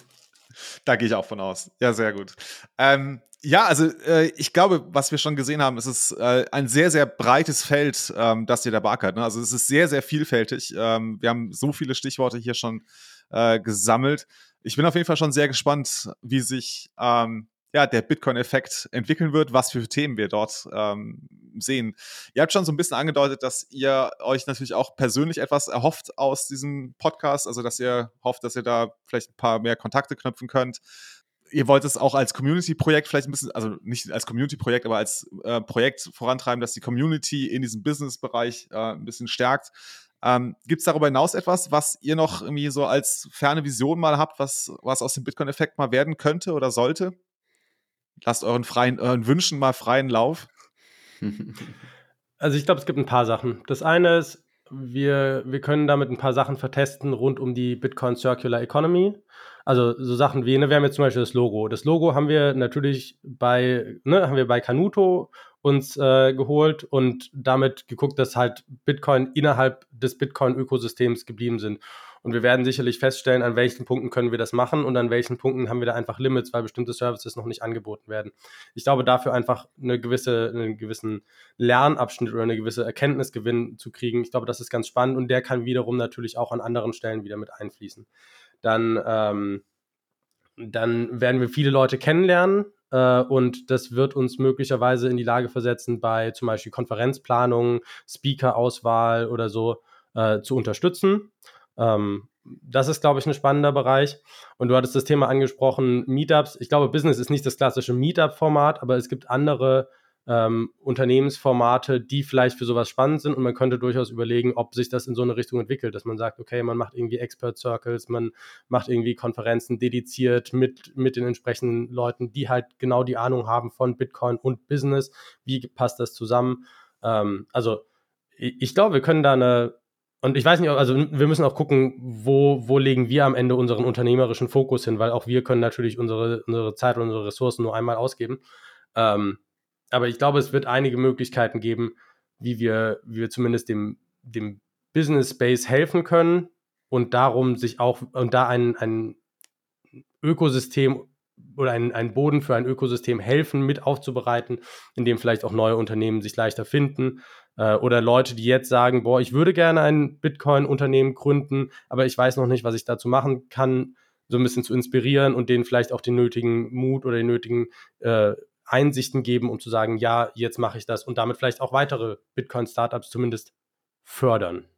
da gehe ich auch von aus. Ja, sehr gut. Ähm, ja, also äh, ich glaube, was wir schon gesehen haben, ist es äh, ein sehr, sehr breites Feld, ähm, das ihr da beackert. Ne? Also es ist sehr, sehr vielfältig. Ähm, wir haben so viele Stichworte hier schon äh, gesammelt ich bin auf jeden Fall schon sehr gespannt, wie sich ähm, ja, der Bitcoin-Effekt entwickeln wird, was für Themen wir dort ähm, sehen. Ihr habt schon so ein bisschen angedeutet, dass ihr euch natürlich auch persönlich etwas erhofft aus diesem Podcast, also dass ihr hofft, dass ihr da vielleicht ein paar mehr Kontakte knüpfen könnt. Ihr wollt es auch als Community-Projekt vielleicht ein bisschen, also nicht als Community-Projekt, aber als äh, Projekt vorantreiben, dass die Community in diesem Business-Bereich äh, ein bisschen stärkt. Ähm, Gibt es darüber hinaus etwas, was ihr noch irgendwie so als ferne Vision mal habt, was, was aus dem Bitcoin-Effekt mal werden könnte oder sollte? Lasst euren, freien, euren Wünschen mal freien Lauf. Also ich glaube, es gibt ein paar Sachen. Das eine ist, wir, wir können damit ein paar Sachen vertesten rund um die Bitcoin Circular Economy. Also so Sachen wie, ne, wir haben jetzt zum Beispiel das Logo. Das Logo haben wir natürlich bei, ne, haben wir bei Canuto uns äh, geholt und damit geguckt, dass halt Bitcoin innerhalb des Bitcoin-Ökosystems geblieben sind. Und wir werden sicherlich feststellen, an welchen Punkten können wir das machen und an welchen Punkten haben wir da einfach Limits, weil bestimmte Services noch nicht angeboten werden. Ich glaube, dafür einfach eine gewisse, einen gewissen Lernabschnitt oder eine gewisse Erkenntnisgewinn zu kriegen, ich glaube, das ist ganz spannend und der kann wiederum natürlich auch an anderen Stellen wieder mit einfließen. Dann, ähm, dann werden wir viele Leute kennenlernen, und das wird uns möglicherweise in die Lage versetzen, bei zum Beispiel Konferenzplanungen, Speaker-Auswahl oder so äh, zu unterstützen. Ähm, das ist, glaube ich, ein spannender Bereich. Und du hattest das Thema angesprochen, Meetups. Ich glaube, Business ist nicht das klassische Meetup-Format, aber es gibt andere ähm, Unternehmensformate, die vielleicht für sowas spannend sind und man könnte durchaus überlegen, ob sich das in so eine Richtung entwickelt, dass man sagt, okay, man macht irgendwie Expert Circles, man macht irgendwie Konferenzen dediziert mit, mit den entsprechenden Leuten, die halt genau die Ahnung haben von Bitcoin und Business. Wie passt das zusammen? Ähm, also ich, ich glaube, wir können da eine und ich weiß nicht, also wir müssen auch gucken, wo, wo legen wir am Ende unseren unternehmerischen Fokus hin, weil auch wir können natürlich unsere, unsere Zeit und unsere Ressourcen nur einmal ausgeben. Ähm, aber ich glaube, es wird einige Möglichkeiten geben, wie wir, wie wir zumindest dem, dem Business Space helfen können und darum sich auch und da ein, ein Ökosystem oder ein, ein Boden für ein Ökosystem helfen, mit aufzubereiten, in dem vielleicht auch neue Unternehmen sich leichter finden. Äh, oder Leute, die jetzt sagen, boah, ich würde gerne ein Bitcoin-Unternehmen gründen, aber ich weiß noch nicht, was ich dazu machen kann, so ein bisschen zu inspirieren und denen vielleicht auch den nötigen Mut oder den nötigen äh, Einsichten geben, um zu sagen, ja, jetzt mache ich das und damit vielleicht auch weitere Bitcoin-Startups zumindest fördern.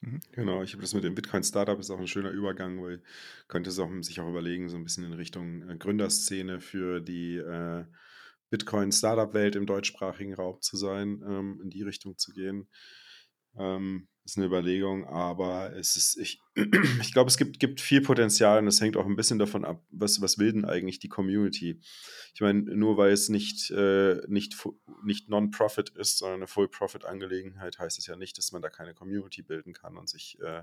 Mhm. Genau, ich habe das mit dem Bitcoin-Startup ist auch ein schöner Übergang, weil könnte es auch, sich auch überlegen, so ein bisschen in Richtung äh, Gründerszene für die äh, Bitcoin-Startup-Welt im deutschsprachigen Raum zu sein, ähm, in die Richtung zu gehen. Ähm, ist eine Überlegung, aber es ist, ich, ich glaube, es gibt, gibt viel Potenzial und es hängt auch ein bisschen davon ab, was, was will denn eigentlich die Community. Ich meine, nur weil es nicht, äh, nicht, nicht Non-Profit ist, sondern eine Full-Profit-Angelegenheit, heißt es ja nicht, dass man da keine Community bilden kann und sich äh,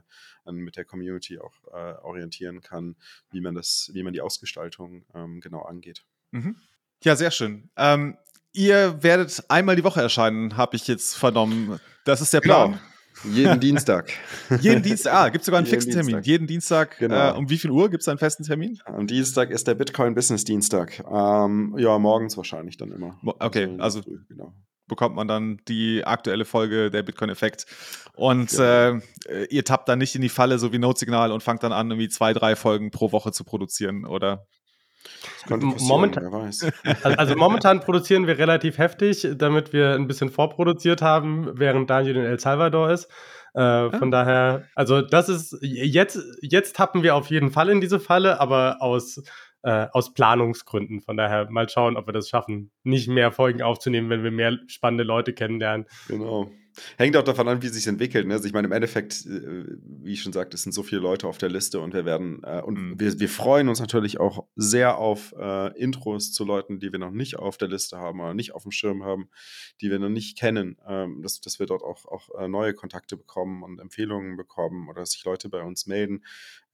mit der Community auch äh, orientieren kann, wie man das, wie man die Ausgestaltung ähm, genau angeht. Mhm. Ja, sehr schön. Ähm, ihr werdet einmal die Woche erscheinen, habe ich jetzt vernommen. Das ist der Plan. Genau. Jeden Dienstag. Jeden Dienstag, ah, gibt es sogar einen Jeden fixen Termin. Dienstag. Jeden Dienstag, genau. äh, um wie viel Uhr gibt es einen festen Termin? Am Dienstag ist der Bitcoin Business Dienstag. Ähm, ja, morgens wahrscheinlich dann immer. Okay, also, also genau. bekommt man dann die aktuelle Folge der Bitcoin-Effekt. Und genau. äh, ihr tappt dann nicht in die Falle, so wie Notsignal, und fangt dann an, irgendwie zwei, drei Folgen pro Woche zu produzieren, oder? Momentan, also momentan produzieren wir relativ heftig, damit wir ein bisschen vorproduziert haben, während Daniel in El Salvador ist. Äh, ah. Von daher, also das ist jetzt, jetzt tappen wir auf jeden Fall in diese Falle, aber aus, äh, aus Planungsgründen. Von daher mal schauen, ob wir das schaffen, nicht mehr Folgen aufzunehmen, wenn wir mehr spannende Leute kennenlernen. Genau. Hängt auch davon an, wie es sich entwickelt. Ne? Also ich meine, im Endeffekt, äh, wie ich schon sagte, es sind so viele Leute auf der Liste und wir werden, äh, und mhm. wir, wir freuen uns natürlich auch sehr auf äh, Intros zu Leuten, die wir noch nicht auf der Liste haben oder nicht auf dem Schirm haben, die wir noch nicht kennen, ähm, dass, dass wir dort auch, auch äh, neue Kontakte bekommen und Empfehlungen bekommen oder dass sich Leute bei uns melden,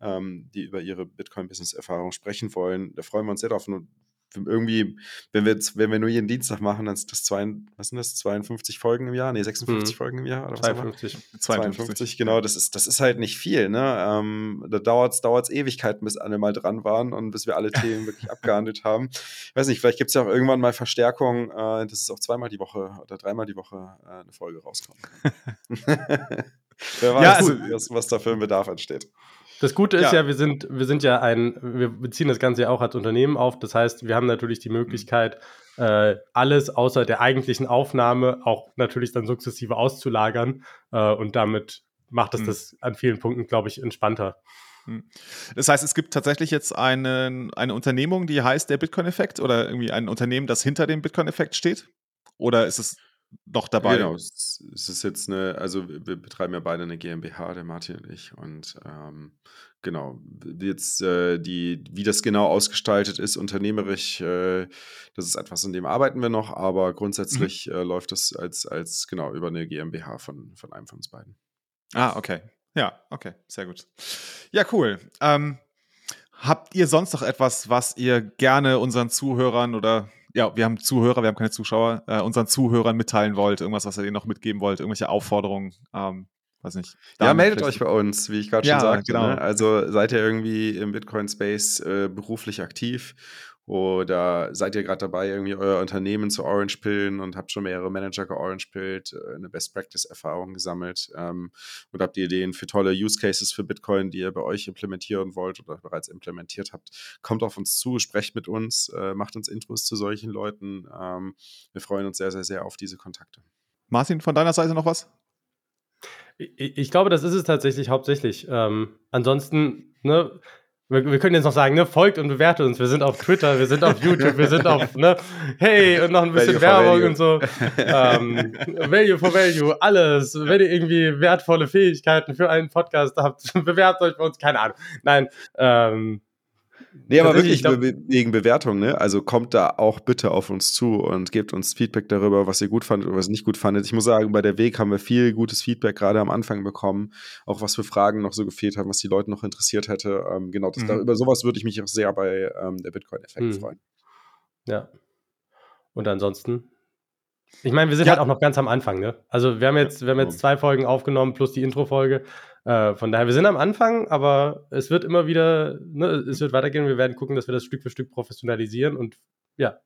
ähm, die über ihre Bitcoin-Business-Erfahrung sprechen wollen. Da freuen wir uns sehr drauf. Und irgendwie, wenn wir, jetzt, wenn wir nur jeden Dienstag machen, dann ist das, zwei, was sind das, 52 Folgen im Jahr? Nee, 56 mhm. Folgen im Jahr? Oder 52. 52. 52, genau. Das ist, das ist halt nicht viel, ne? Ähm, da dauert es Ewigkeiten, bis alle mal dran waren und bis wir alle Themen wirklich abgehandelt haben. Ich weiß nicht, vielleicht gibt es ja auch irgendwann mal Verstärkung, äh, dass es auch zweimal die Woche oder dreimal die Woche äh, eine Folge rauskommt. Wer weiß, ja, also, was, was da für ein Bedarf entsteht. Das Gute ist ja. ja, wir sind, wir sind ja ein, wir beziehen das Ganze ja auch als Unternehmen auf. Das heißt, wir haben natürlich die Möglichkeit, äh, alles außer der eigentlichen Aufnahme auch natürlich dann sukzessive auszulagern. Äh, und damit macht es mhm. das an vielen Punkten, glaube ich, entspannter. Hm. Das heißt, es gibt tatsächlich jetzt eine, eine Unternehmung, die heißt der Bitcoin-Effekt oder irgendwie ein Unternehmen, das hinter dem Bitcoin-Effekt steht? Oder ist es noch dabei. Genau, es, es ist jetzt eine, also wir betreiben ja beide eine GmbH, der Martin und ich. Und ähm, genau, jetzt äh, die, wie das genau ausgestaltet ist, unternehmerisch, äh, das ist etwas, in dem arbeiten wir noch, aber grundsätzlich mhm. äh, läuft das als, als genau über eine GmbH von, von einem von uns beiden. Ah, okay. Ja, okay, sehr gut. Ja, cool. Ähm, habt ihr sonst noch etwas, was ihr gerne unseren Zuhörern oder ja, wir haben Zuhörer, wir haben keine Zuschauer, äh, unseren Zuhörern mitteilen wollt, irgendwas, was ihr denen noch mitgeben wollt, irgendwelche Aufforderungen, ähm, weiß nicht. Ja, meldet euch bei uns, wie ich gerade ja, schon sagte. Genau. Ne? Also seid ihr irgendwie im Bitcoin-Space äh, beruflich aktiv oder seid ihr gerade dabei, irgendwie euer Unternehmen zu Orange-Pillen und habt schon mehrere Manager ge-Orange-Pillt, äh, eine Best-Practice-Erfahrung gesammelt? Ähm, oder habt ihr Ideen für tolle Use-Cases für Bitcoin, die ihr bei euch implementieren wollt oder bereits implementiert habt? Kommt auf uns zu, sprecht mit uns, äh, macht uns Intros zu solchen Leuten. Ähm, wir freuen uns sehr, sehr, sehr auf diese Kontakte. Martin, von deiner Seite noch was? Ich, ich glaube, das ist es tatsächlich hauptsächlich. Ähm, ansonsten, ne, wir, wir, können jetzt noch sagen, ne, folgt und bewertet uns. Wir sind auf Twitter, wir sind auf YouTube, wir sind auf, ne, hey, und noch ein bisschen Werbung und so. ähm, value for Value, alles. Wenn ihr irgendwie wertvolle Fähigkeiten für einen Podcast habt, bewerbt euch bei uns, keine Ahnung. Nein, ähm, Nee, aber wirklich glaub, wegen Bewertung, ne? Also kommt da auch bitte auf uns zu und gebt uns Feedback darüber, was ihr gut fandet oder was ihr nicht gut fandet. Ich muss sagen, bei der Weg haben wir viel gutes Feedback gerade am Anfang bekommen, auch was für Fragen noch so gefehlt haben, was die Leute noch interessiert hätte. Ähm, genau, das, mhm. da, über sowas würde ich mich auch sehr bei ähm, der Bitcoin-Effekt mhm. freuen. Ja. Und ansonsten ich meine, wir sind ja. halt auch noch ganz am Anfang, ne? Also wir haben jetzt, wir haben jetzt zwei Folgen aufgenommen plus die Intro-Folge. Äh, von daher, wir sind am Anfang, aber es wird immer wieder, ne, es wird weitergehen. Wir werden gucken, dass wir das Stück für Stück professionalisieren und ja.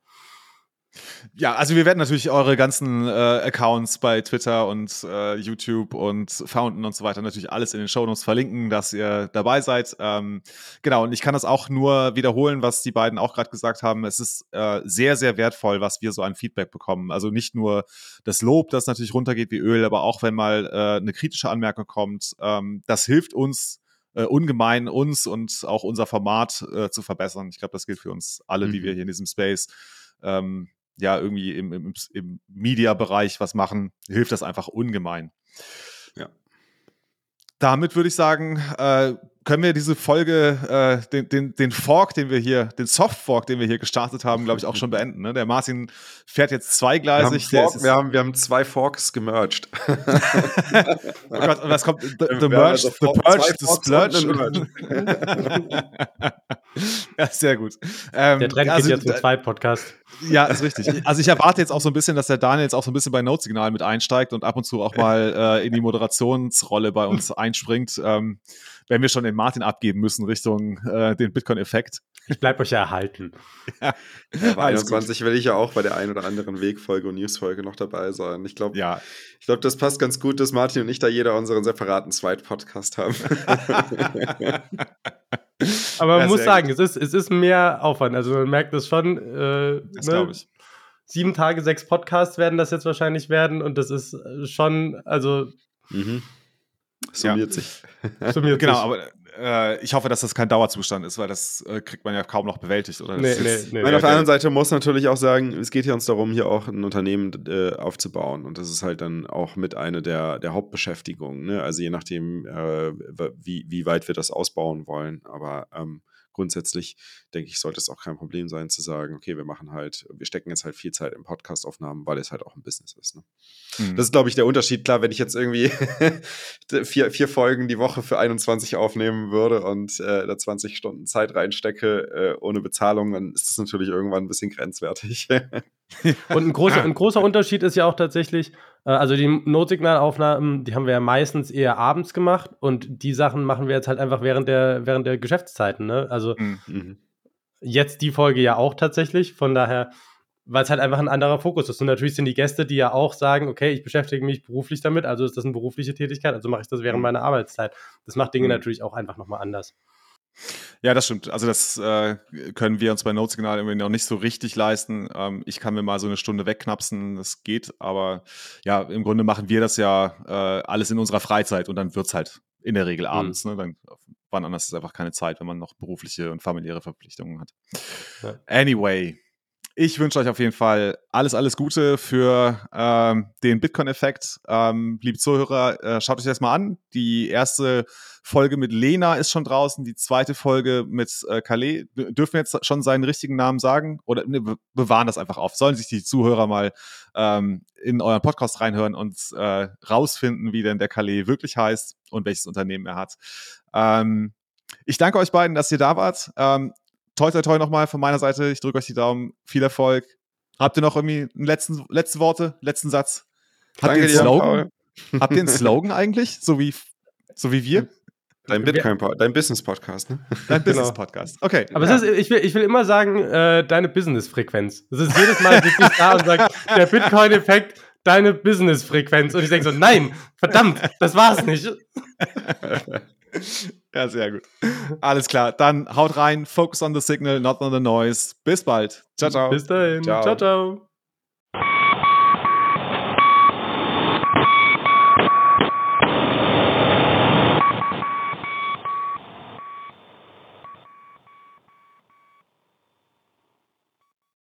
Ja, also wir werden natürlich eure ganzen äh, Accounts bei Twitter und äh, YouTube und Fountain und so weiter natürlich alles in den Shownotes verlinken, dass ihr dabei seid. Ähm, genau, und ich kann das auch nur wiederholen, was die beiden auch gerade gesagt haben. Es ist äh, sehr, sehr wertvoll, was wir so an Feedback bekommen. Also nicht nur das Lob, das natürlich runtergeht wie Öl, aber auch wenn mal äh, eine kritische Anmerkung kommt, ähm, das hilft uns äh, ungemein uns und auch unser Format äh, zu verbessern. Ich glaube, das gilt für uns alle, mhm. die wir hier in diesem Space ähm, ja irgendwie im, im, im Media-Bereich was machen, hilft das einfach ungemein. Ja. Damit würde ich sagen, äh, können wir diese Folge, äh, den, den, den Fork, den wir hier, den Soft Fork, den wir hier gestartet haben, glaube ich, auch schon beenden. Ne? Der Martin fährt jetzt zweigleisig. Wir haben, Fork, wir haben, wir haben zwei Forks gemerged. oh Gott, und was kommt? The, the Merge, also the Purge, the Splurge. ja, sehr gut. Ähm, der Trend also, geht jetzt zum Zweit-Podcast. Ja, ist richtig. Also ich erwarte jetzt auch so ein bisschen, dass der Daniel jetzt auch so ein bisschen bei Notsignal mit einsteigt und ab und zu auch mal äh, in die Moderationsrolle bei uns einspringt. Ähm, wenn wir schon den Martin abgeben müssen Richtung äh, den Bitcoin-Effekt. Ich bleibe euch ja erhalten. ja. ja bei 21 will ich ja auch bei der einen oder anderen Wegfolge und Newsfolge noch dabei sein. Ich glaube, ja. ich das passt ganz gut, dass Martin und ich da jeder unseren separaten Zweit-Podcast haben. Aber man ja, muss sagen, es ist, es ist mehr Aufwand. Also man merkt das schon. Äh, das ne? glaube ich. Sieben Tage, sechs Podcasts werden das jetzt wahrscheinlich werden und das ist schon, also mhm. Summiert sich. Summiert genau, sich. aber äh, ich hoffe, dass das kein Dauerzustand ist, weil das äh, kriegt man ja kaum noch bewältigt. Oder? Nee, nee, nee, Nein, auf der anderen Seite muss natürlich auch sagen, es geht hier uns darum, hier auch ein Unternehmen äh, aufzubauen. Und das ist halt dann auch mit einer der, der Hauptbeschäftigungen. Ne? Also je nachdem, äh, wie, wie weit wir das ausbauen wollen. Aber ähm, grundsätzlich denke ich, sollte es auch kein Problem sein zu sagen, okay, wir machen halt, wir stecken jetzt halt viel Zeit in Podcastaufnahmen, weil es halt auch ein Business ist. Ne? Mhm. Das ist, glaube ich, der Unterschied. Klar, wenn ich jetzt irgendwie vier, vier Folgen die Woche für 21 aufnehmen würde und äh, da 20 Stunden Zeit reinstecke äh, ohne Bezahlung, dann ist das natürlich irgendwann ein bisschen grenzwertig. und ein großer, ein großer Unterschied ist ja auch tatsächlich, äh, also die Notsignalaufnahmen, die haben wir ja meistens eher abends gemacht und die Sachen machen wir jetzt halt einfach während der, während der Geschäftszeiten. Ne? Also mhm. jetzt die Folge ja auch tatsächlich, von daher, weil es halt einfach ein anderer Fokus ist. Und natürlich sind die Gäste, die ja auch sagen, okay, ich beschäftige mich beruflich damit, also ist das eine berufliche Tätigkeit, also mache ich das während mhm. meiner Arbeitszeit. Das macht Dinge mhm. natürlich auch einfach nochmal anders. Ja, das stimmt. Also das äh, können wir uns bei Notsignal irgendwie noch nicht so richtig leisten. Ähm, ich kann mir mal so eine Stunde wegknapsen, das geht, aber ja, im Grunde machen wir das ja äh, alles in unserer Freizeit und dann wird es halt in der Regel mhm. abends. Mhm. Ne? Dann, wann anders ist einfach keine Zeit, wenn man noch berufliche und familiäre Verpflichtungen hat. Ja. Anyway, ich wünsche euch auf jeden Fall alles, alles Gute für ähm, den Bitcoin-Effekt. Ähm, liebe Zuhörer, äh, schaut euch das mal an. Die erste Folge mit Lena ist schon draußen, die zweite Folge mit äh, Calais. Dürfen wir jetzt schon seinen richtigen Namen sagen? Oder ne, bewahren das einfach auf? Sollen sich die Zuhörer mal ähm, in euren Podcast reinhören und äh, rausfinden, wie denn der Calais wirklich heißt und welches Unternehmen er hat. Ähm, ich danke euch beiden, dass ihr da wart. Ähm, toi, toi, toi nochmal von meiner Seite. Ich drücke euch die Daumen. Viel Erfolg. Habt ihr noch irgendwie einen letzten, letzte Worte, letzten Satz? Habt ihr einen Slogan? Habt ihr einen Slogan eigentlich? So wie, so wie wir? Dein Bitcoin, dein Business-Podcast, ne? Dein genau. Business-Podcast. Okay. Aber ja. ist, ich, will, ich will immer sagen, äh, deine Business-Frequenz. Das ist jedes Mal wirklich da und sagt, der Bitcoin-Effekt, deine Business-Frequenz. Und ich denke so, nein, verdammt, das war's nicht. Ja, sehr gut. Alles klar. Dann haut rein. Focus on the signal, not on the noise. Bis bald. Ciao, ciao. Bis dahin. Ciao, ciao. ciao.